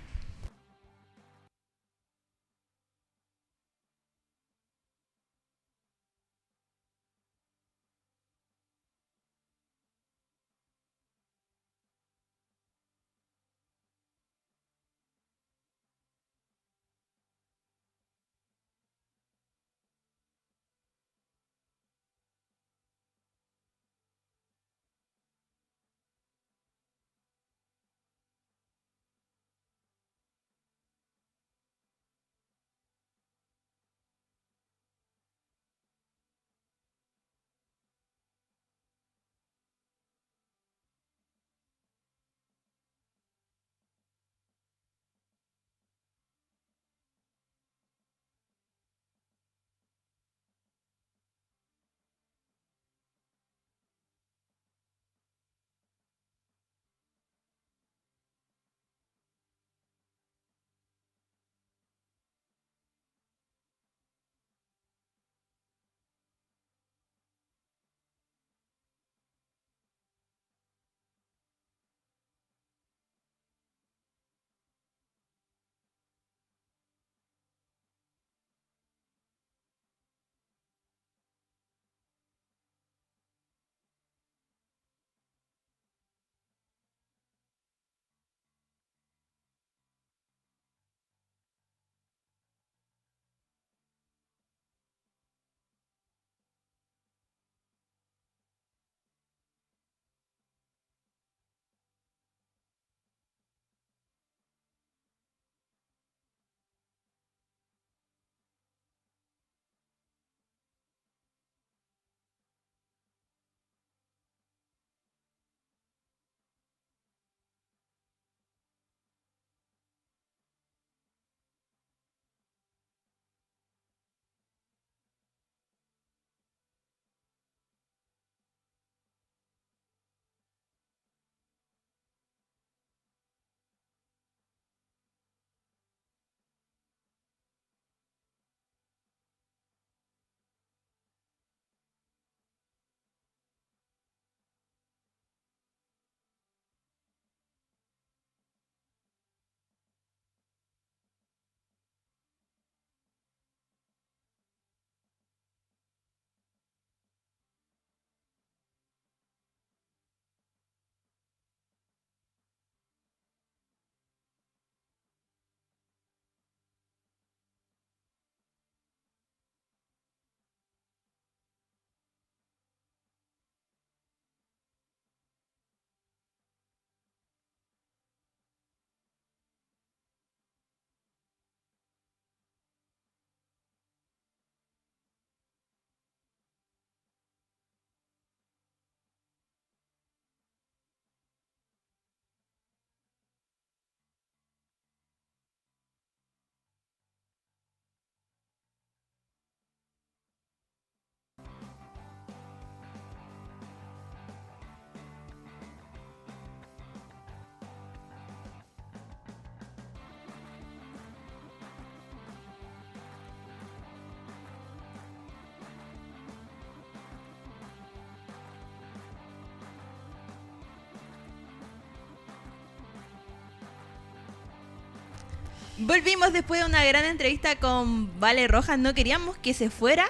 Volvimos después de una gran entrevista con Vale Rojas. No queríamos que se fuera,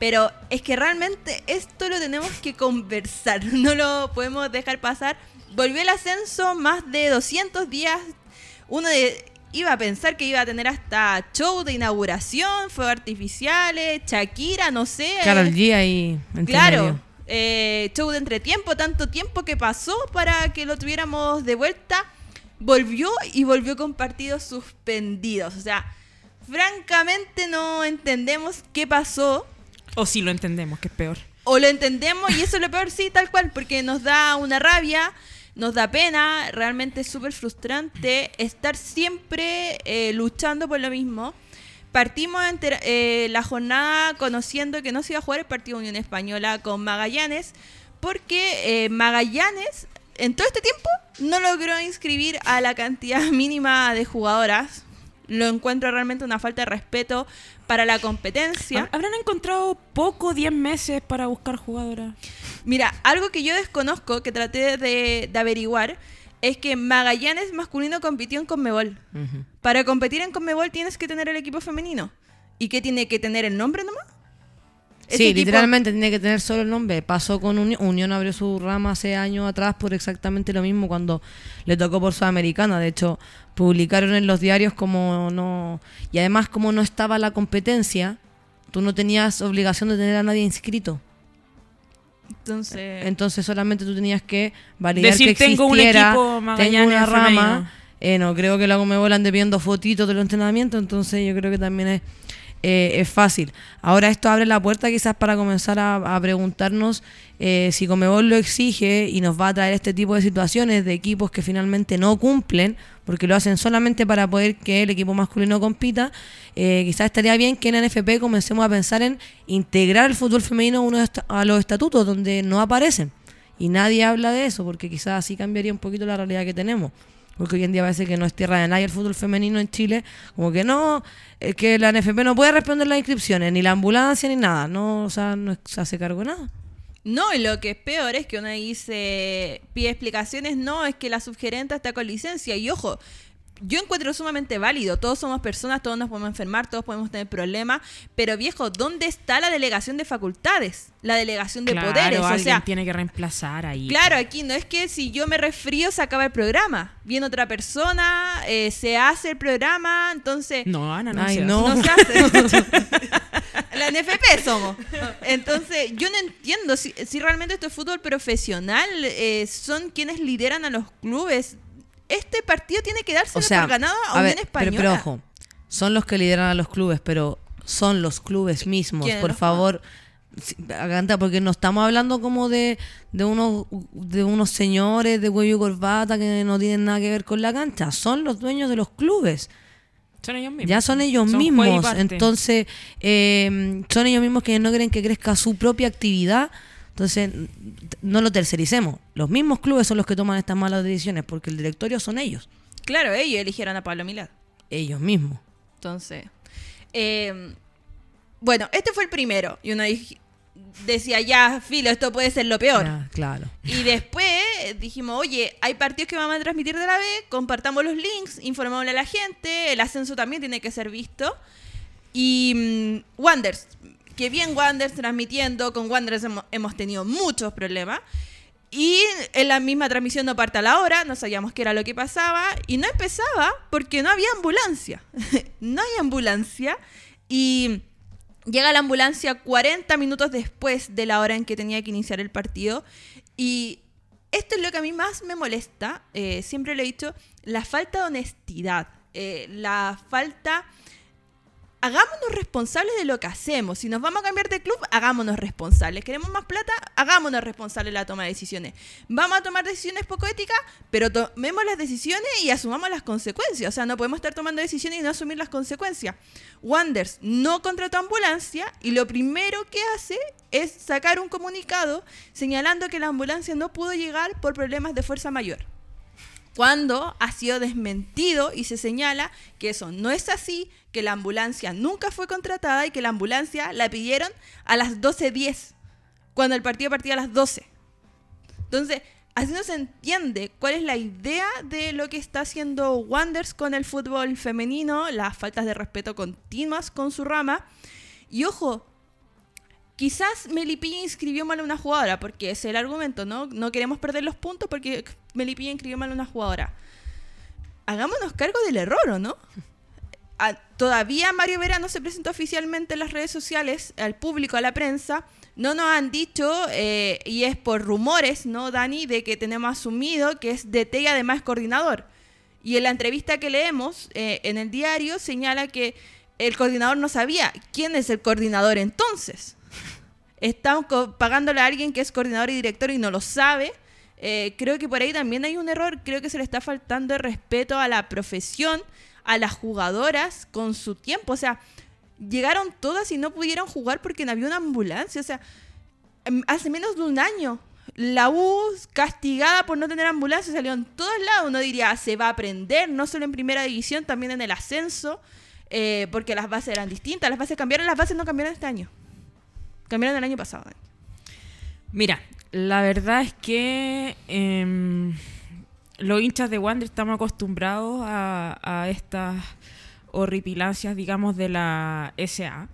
Pero es que realmente esto lo tenemos que conversar, no lo podemos dejar pasar. Volvió el ascenso más de 200 días. Uno de- iba a pensar que iba a tener hasta show de inauguración, fuegos artificiales, Shakira, no sé. Carol G ahí. Claro, eh, show de entretiempo, tanto tiempo que pasó para que lo tuviéramos de vuelta. Volvió y volvió con partidos suspendidos. O sea, francamente no entendemos qué pasó. O si lo entendemos, que es peor. O lo entendemos y eso es lo peor, sí, tal cual, porque nos da una rabia, nos da pena, realmente es súper frustrante estar siempre eh, luchando por lo mismo. Partimos eh, la jornada conociendo que no se iba a jugar el partido Unión Española con Magallanes, porque eh, Magallanes en todo este tiempo no logró inscribir a la cantidad mínima de jugadoras. Lo encuentro realmente una falta de respeto para la competencia. ¿Habrán encontrado poco 10 meses para buscar jugadoras? Mira, algo que yo desconozco, que traté de, de averiguar, es que Magallanes masculino compitió en Conmebol. Para competir en Conmebol tienes que tener el equipo femenino. ¿Y qué tiene que tener el nombre nomás? Sí, literalmente tiene que tener solo el nombre. Pasó con Unión. Unión abrió su rama hace años atrás por exactamente lo mismo cuando le tocó por Sudamericana. De hecho, publicaron en los diarios como no. Y además, como no estaba la competencia, tú no tenías obligación de tener a nadie inscrito. Entonces, Entonces, solamente tú tenías que validar Decir, que tengo un existiera, equipo tengo una rama. Eh, no creo que la Comebol ande viendo fotitos de los entrenamientos, entonces yo creo que también es, eh, es fácil. Ahora esto abre la puerta quizás para comenzar a, preguntarnos eh, si Comebol lo exige y nos va a traer este tipo de situaciones de equipos que finalmente no cumplen, porque lo hacen solamente para poder que el equipo masculino compita. Eh, quizás estaría bien que en NFP comencemos a pensar en integrar el fútbol femenino a los estatutos donde no aparecen. Y nadie habla de eso, porque quizás así cambiaría un poquito la realidad que tenemos. Porque hoy en día parece que no es tierra de nadie el fútbol femenino en Chile. Como que no, es que la NFP no puede responder las inscripciones, ni la ambulancia, ni nada. No, o sea, no se hace cargo de nada. no, y lo que es peor es que uno dice, pide explicaciones, no, es que la subgerente está con licencia. Y ojo, yo encuentro sumamente válido. Todos somos personas, todos nos podemos enfermar, todos podemos tener problemas. Pero viejo, ¿dónde está la delegación de facultades? La delegación de Claro, poderes. O alguien sea, tiene que reemplazar ahí. Claro, aquí no es que si yo me resfrío se acaba el programa. Viene otra persona, eh, se hace el programa, entonces No, Ana, no Ay, se no. hace. no se hace. La NFP somos. Entonces, yo no entiendo si, si realmente esto es fútbol profesional, eh, son quienes lideran a los clubes. Este partido tiene que darse O sea, por ganado a, a Unión ver, pero, Española. pero ojo, son los que lideran a los clubes, pero son los clubes mismos. ¿Quiénes Por favor, aganta, porque no estamos hablando como de, de unos de unos señores de cuello y corbata que no tienen nada que ver con la cancha. Son los dueños de los clubes. Son ellos mismos. Ya son ellos Son mismos. Entonces, eh, son ellos mismos que no quieren que crezca su propia actividad. Entonces, no lo tercericemos. Los mismos clubes son los que toman estas malas decisiones, porque el directorio son ellos. Claro, ellos eligieron a Pablo Milad. Ellos mismos. Entonces, eh, bueno, este fue el primero. Y uno decía, ya, filo, esto puede ser lo peor. Claro. Y después dijimos, oye, hay partidos que vamos a transmitir de la B, compartamos los links, informémosle a la gente, el ascenso también tiene que ser visto. Y mm, Wanders, que bien Wanders transmitiendo, con Wanders hemos, tenido muchos problemas. Y en la misma transmisión no parte a la hora, no sabíamos qué era lo que pasaba. Y no empezaba porque no había ambulancia. no hay ambulancia. Y llega la ambulancia 40 minutos después de la hora en que tenía que iniciar el partido. Y esto es lo que a mí más me molesta. eh, siempre lo he dicho, la falta de honestidad. eh, la falta hagámonos responsables de lo que hacemos. Si nos vamos a cambiar de club, hagámonos responsables. ¿Queremos más plata? Hagámonos responsables de la toma de decisiones. Vamos a tomar decisiones poco éticas, pero tomemos las decisiones y asumamos las consecuencias. O sea, no podemos estar tomando decisiones y no asumir las consecuencias. Wanders no contrató ambulancia y lo primero que hace es sacar un comunicado señalando que la ambulancia no pudo llegar por problemas de fuerza mayor cuando ha sido desmentido y se señala que eso no es así, que la ambulancia nunca fue contratada y que la ambulancia la pidieron a las 12.10, cuando el partido partía a las 12. Entonces, así no se entiende cuál es la idea de lo que está haciendo Wanders con el fútbol femenino, las faltas de respeto continuas con su rama. Y ojo, quizás Melipilla inscribió mal a una jugadora, porque ese es el argumento, ¿no? No queremos perder los puntos porque Melipilla inscribió mal a una jugadora. Hagámonos cargo del error, ¿o no? A- todavía Mario Vera no se presentó oficialmente en las redes sociales, al público, a la prensa. No nos han dicho, eh, y es por rumores, ¿no, Dani? De que tenemos asumido que es DT y además coordinador. Y en la entrevista que leemos eh, en el diario señala que el coordinador no sabía quién es el coordinador entonces. Estamos pagándole a alguien que es coordinador y director y no lo sabe. Eh, creo que por ahí también hay un error. Creo que se le está faltando el respeto a la profesión, a las jugadoras con su tiempo. O sea, llegaron todas y no pudieron jugar porque no había una ambulancia. O sea, em, hace menos de un año. La U castigada por no tener ambulancia salió en todos lados. Uno diría, se va a aprender, no solo en primera división, también en el ascenso, eh, porque las bases eran distintas. Las bases cambiaron, las bases no cambiaron este año. Cambiaron el año pasado. Mira, la verdad es que em, los hinchas de Wander estamos acostumbrados a, a estas horripilancias, digamos, de la SA,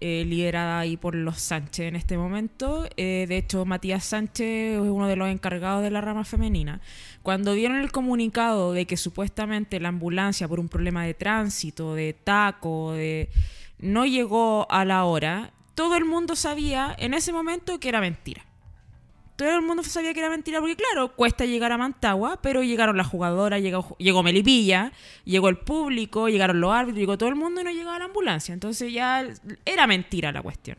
eh, liderada ahí por los Sánchez en este momento. Eh, de hecho, Matías Sánchez es uno de los encargados de la rama femenina. Cuando vieron el comunicado de que supuestamente la ambulancia, por un problema de tránsito, de taco, de no llegó a la hora, todo el mundo sabía en ese momento que era mentira todo el mundo sabía que era mentira porque, claro, cuesta llegar a Mantagua, pero llegaron las jugadoras, llegó, llegó Melipilla, llegó el público, llegaron los árbitros, llegó todo el mundo y no llegaba la ambulancia. Entonces ya era mentira la cuestión.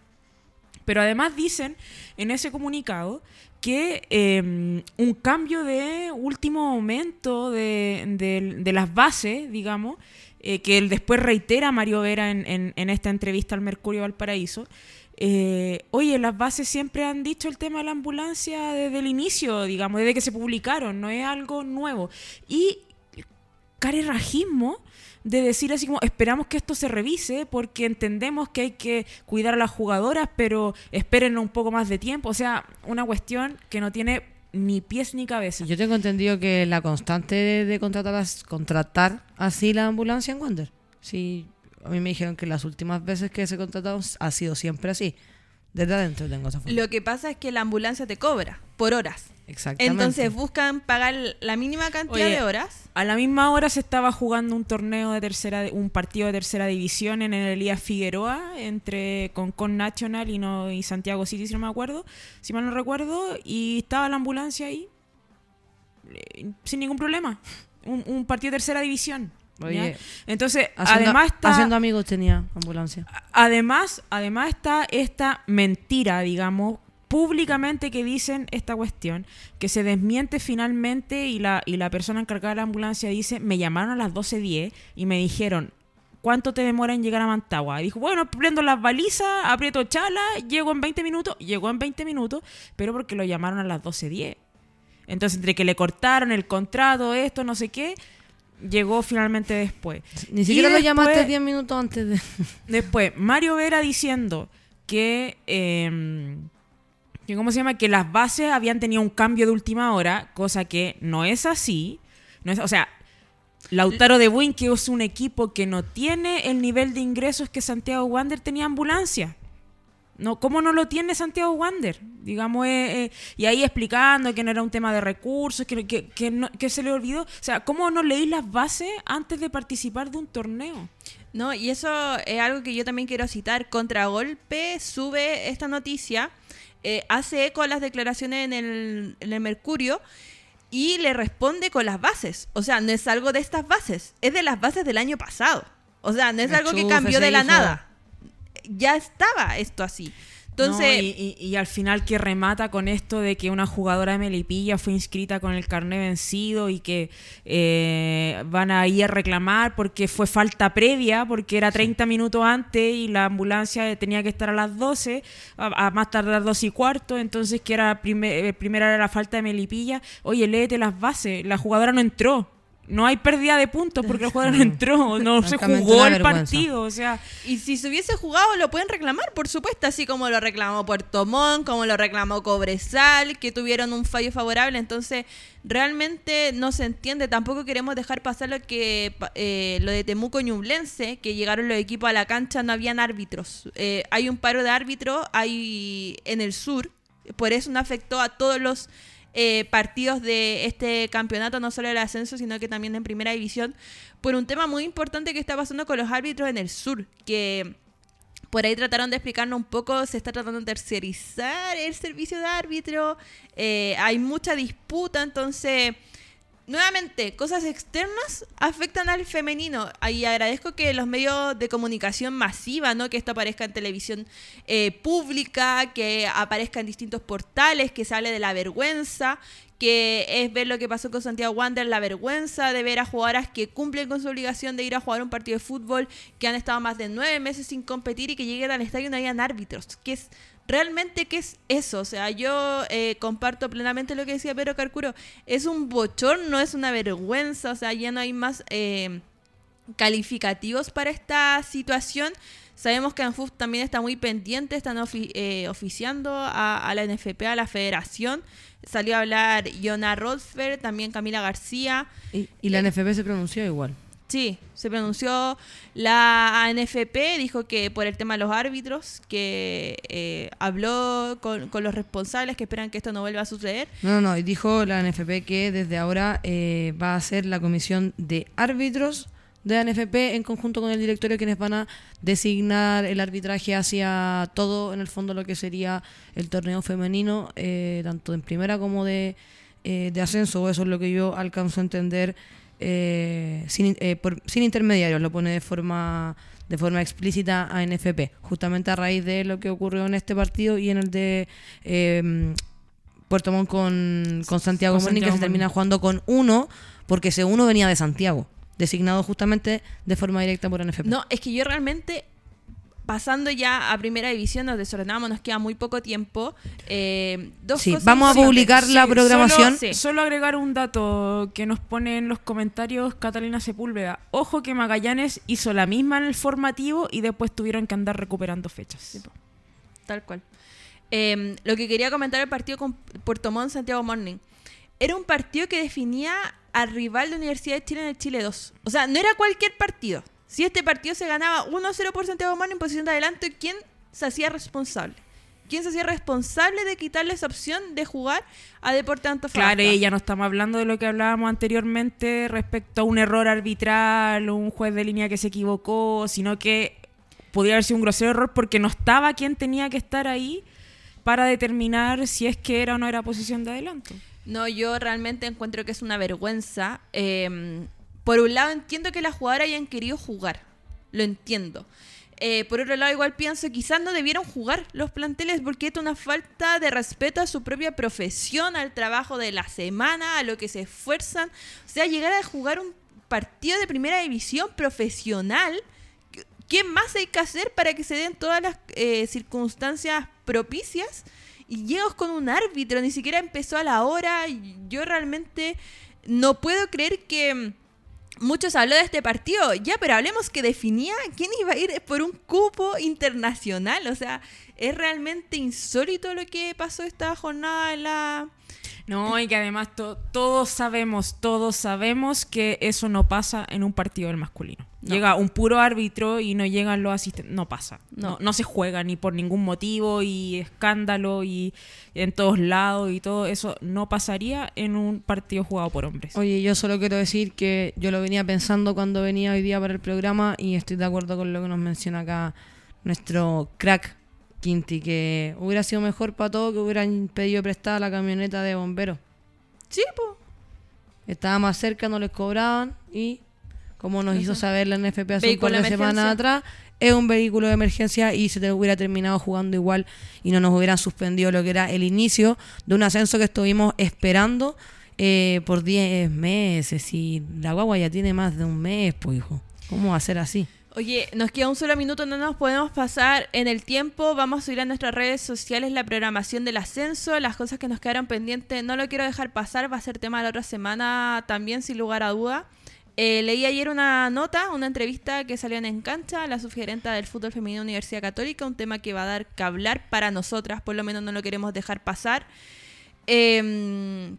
Pero además dicen en ese comunicado que eh, un cambio de último momento de las bases, digamos, eh, que él después reitera Mario Vera en, en- esta entrevista al Mercurio Valparaíso, eh, oye, las bases siempre han dicho el tema de la ambulancia desde el inicio, digamos, desde que se publicaron, no es algo nuevo. Y carerrajismo de decir así como esperamos que esto se revise porque entendemos que hay que cuidar a las jugadoras, pero esperen un poco más de tiempo. O sea, una cuestión que no tiene ni pies ni cabeza. Yo tengo entendido que la constante de, de contratar, as- contratar así la ambulancia en Wander. Sí, a mí me dijeron que las últimas veces que se contrataron ha sido siempre así. Desde adentro tengo esa forma. Lo que pasa es que la ambulancia te cobra por horas. Exactamente. Entonces buscan pagar la mínima cantidad Oye, de horas. A la misma hora se estaba jugando un torneo de tercera, un partido de tercera división en el Elías Figueroa entre con, con National y no y Santiago City, si no me acuerdo, si mal no recuerdo, y estaba la ambulancia ahí eh, sin ningún problema. Un, un partido de tercera división. Oye, Entonces, Haciendo, además está haciendo amigos tenía ambulancia. Además, además está esta mentira, digamos, públicamente que dicen esta cuestión, que se desmiente finalmente y la, y la persona encargada de la ambulancia dice, me llamaron a las 12.10 y me dijeron, ¿cuánto te demora en llegar a Mantagua? Y dijo, bueno, prendo las balizas, aprieto chala, llego en 20 minutos, llegó en 20 minutos, pero porque lo llamaron a las 12.10. Entonces, entre que le cortaron el contrato, esto, no sé qué, llegó finalmente después. Ni Y siquiera lo después- llamaste 10 minutos antes de... Después, Mario Vera diciendo que, eh, que, ¿cómo se llama? Que las bases habían tenido un cambio de última hora, cosa que no es así. No es, o sea, Lautaro de Buin, que es un equipo que no tiene el nivel de ingresos que Santiago Wander tenía ambulancia. No, ¿Cómo no lo tiene Santiago Wander? Digamos, eh, eh, y ahí explicando que no era un tema de recursos, que, que, que no- que se le olvidó. O sea, ¿cómo no leí las bases antes de participar de un torneo? No, y eso es algo que yo también quiero citar. Contragolpe sube esta noticia, eh, hace eco a las declaraciones en el, en el Mercurio y le responde con las bases. O sea, no es algo de estas bases, es de las bases del año pasado. O sea, no es algo que cambió de la nada. Ya estaba esto así. Entonces, No, y, y- y al final que remata con esto de que una jugadora de Melipilla fue inscrita con el carnet vencido y que eh, van a ir a reclamar porque fue falta previa, porque era 30 minutos antes y la ambulancia tenía que estar a las 12, a, a más tardar 12 y cuarto, entonces que era prime- eh, primera era la falta de Melipilla. Oye, léete las bases, la jugadora no entró. No hay pérdida de puntos porque el jugador no entró, no se jugó el partido, o sea, Y si se hubiese jugado, lo pueden reclamar, por supuesto, así como lo reclamó Puerto Montt, como lo reclamó Cobresal, que tuvieron un fallo favorable. Entonces, realmente no se entiende. Tampoco queremos dejar pasar lo que eh, lo de Temuco Ñublense, que llegaron los equipos a la cancha, no habían árbitros. Eh, hay un paro de árbitros hay en el sur, por eso no afectó a todos los eh, partidos de este campeonato, no solo el ascenso, sino que también en primera división, por un tema muy importante que está pasando con los árbitros en el sur, que por ahí trataron de explicarnos un poco, se está tratando de tercerizar el servicio de árbitro, eh, hay mucha disputa, entonces, nuevamente, cosas externas afectan al femenino. Y agradezco que los medios de comunicación masiva, ¿no? que esto aparezca en televisión eh, pública, que aparezca en distintos portales, que se hable de la vergüenza, que es ver lo que pasó con Santiago Wander, la vergüenza de ver a jugadoras que cumplen con su obligación de ir a jugar un partido de fútbol, que han estado más de nueve meses sin competir y que lleguen al estadio y no hayan árbitros, que es realmente qué es eso. O sea, yo eh, comparto plenamente lo que decía Pedro Carcuro. Es un bochorno, es una vergüenza. O sea, ya no hay más eh, calificativos para esta situación. Sabemos que ANFUF también está muy pendiente, están ofi- eh, oficiando a, a la NFP, a la federación. Salió a hablar Yona Rothberg, también Camila García. Y, y la NFP se pronunció igual. Sí, se pronunció la ANFP, dijo que por el tema de los árbitros, que eh, habló con, los responsables que esperan que esto no vuelva a suceder. No, no, no. Y dijo la NFP que desde ahora eh, va a ser la comisión de árbitros de la NFP en conjunto con el directorio quienes van a designar el arbitraje hacia todo, en el fondo, lo que sería el torneo femenino, eh, tanto en primera como de, eh, de ascenso. Eso es lo que yo alcanzo a entender eh, sin, eh, por- sin intermediarios, lo pone de forma de forma explícita a NFP, justamente a raíz de lo que ocurrió en este partido y en el de eh, Puerto Montt con, con Santiago Con Morning, que se termina Morning. jugando con uno, porque ese uno venía de Santiago, designado justamente de forma directa por NFP. No, es que yo realmente, pasando ya a primera división, nos desordenamos, nos queda muy poco tiempo. Eh, dos Sí, cosas vamos a publicar la Sí, programación. Solo, solo agregar un dato que nos pone en los comentarios Catalina Sepúlveda. Ojo que Magallanes hizo la misma en el formativo y después tuvieron que andar recuperando fechas. Tal cual. Eh, lo que quería comentar el partido con Puerto Montt Santiago Morning. Era un partido que definía al rival de Universidad de Chile en el Chile 2. O sea, no era cualquier partido. Si este partido se ganaba 1-0 por Santiago Morning en posición de adelante, ¿quién se hacía responsable? ¿Quién se hacía responsable de quitarle esa opción de jugar a Deporte Antofagasta? Claro, y ya no estamos hablando de lo que hablábamos anteriormente respecto a un error arbitral, un juez de línea que se equivocó, sino que podría haber sido un grosero error porque no estaba quien tenía que estar ahí para determinar si es que era o no era posición de adelanto. No, yo realmente encuentro que es una vergüenza. Eh, por un lado entiendo que las jugadoras hayan querido jugar, lo entiendo. Eh, por otro lado, igual pienso, quizás no debieron jugar los planteles porque es una falta de respeto a su propia profesión, al trabajo de la semana, a lo que se esfuerzan. O sea, llegar a jugar un partido de primera división profesional, ¿qué más hay que hacer para que se den todas las eh, circunstancias propicias? Y llegas con un árbitro, ni siquiera empezó a la hora. Yo realmente no puedo creer que muchos habló de este partido. Ya, pero hablemos que definía quién iba a ir por un cupo internacional. O sea, es realmente insólito lo que pasó esta jornada en la... No, y que además to- todos sabemos, todos sabemos que eso no pasa en un partido del masculino. No. Llega un puro árbitro y no llegan los asistentes. No pasa. No. No. no se juega ni por ningún motivo y escándalo y en todos lados y todo eso no pasaría en un partido jugado por hombres. Oye, yo solo quiero decir que yo lo venía pensando cuando venía hoy día para el programa y estoy de acuerdo con lo que nos menciona acá nuestro crack Quinti, que hubiera sido mejor para todo que hubieran pedido prestada la camioneta de bomberos. Sí, pues. Estaba más cerca, no les cobraban y, como nos hizo saber la NFP hace un par de semanas atrás, es un vehículo de emergencia y se te hubiera terminado jugando igual y no nos hubieran suspendido lo que era el inicio de un ascenso que estuvimos esperando eh, por 10 meses y la guagua ya tiene más de un mes, pues hijo. ¿Cómo va a ser así? Oye, nos queda un solo minuto, no nos podemos pasar en el tiempo. Vamos a subir a nuestras redes sociales la programación del ascenso, las cosas que nos quedaron pendientes. No lo quiero dejar pasar, va a ser tema la otra semana también, sin lugar a duda. Eh, leí ayer una nota, una entrevista que salió en Encancha, la sugerenta del fútbol femenino Universidad Católica, un tema que va a dar que hablar para nosotras, por lo menos no lo queremos dejar pasar. Eh,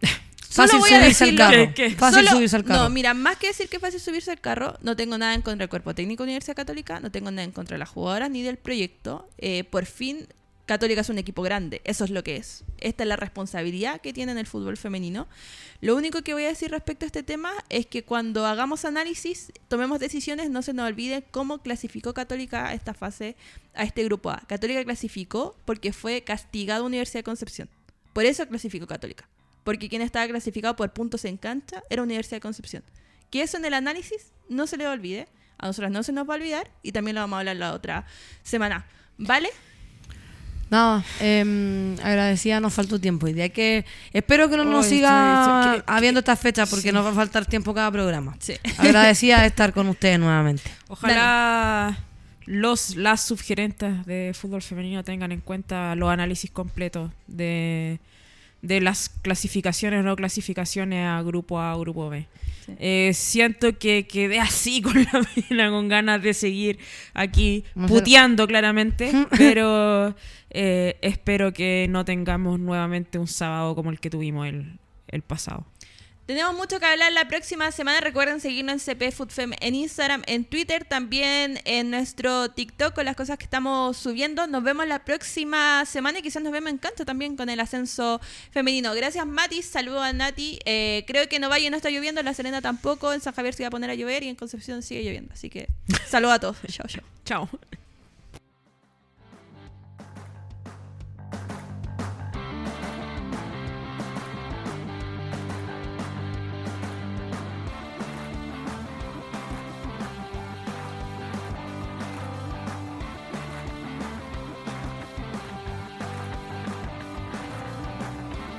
Solo Fácil voy a subirse al carro. ¿Qué, qué? Fácil Solo- subirse al carro. No, mira, más que decir que es fácil subirse al carro, no tengo nada en contra del cuerpo técnico de Universidad Católica, no tengo nada en contra de las jugadoras ni del proyecto. Eh, por fin, Católica es un equipo grande, eso es lo que es. Esta es la responsabilidad que tiene en el fútbol femenino. Lo único que voy a decir respecto a este tema es que cuando hagamos análisis, tomemos decisiones, no se nos olvide cómo clasificó Católica a esta fase, a este grupo A. Católica clasificó porque fue castigado Universidad de Concepción. Por eso clasificó Católica. Porque quien estaba clasificado por puntos en cancha era Universidad de Concepción. Que eso en el análisis no se le olvide. A nosotras no se nos va a olvidar. Y también lo vamos a hablar la otra semana. ¿Vale? Nada, eh, agradecida, nos faltó tiempo. Y de que espero que no nos siga que- habiendo estas fechas porque sí. nos va a faltar tiempo cada programa. Sí. Agradecida de estar con ustedes nuevamente. Ojalá los las subgerentes de fútbol femenino tengan en cuenta los análisis completos de, de las clasificaciones o no clasificaciones a grupo A o grupo B. Sí. Eh, siento que quedé así con la pena, con ganas de seguir aquí puteando claramente, pero eh, espero que no tengamos nuevamente un sábado como el que tuvimos el, el pasado. Tenemos mucho que hablar la próxima semana. Recuerden seguirnos en CP Foodfem en Instagram, en Twitter, también en nuestro TikTok con las cosas que estamos subiendo. Nos vemos la próxima semana y quizás nos vemos en cancha también con el ascenso femenino. Gracias, Mati. Saludos a Nati. Eh, creo que en Ovalle no está lloviendo, en La Serena tampoco, en San Javier se va a poner a llover y en Concepción sigue lloviendo. Así que saludos a todos. chao, chao. Chao.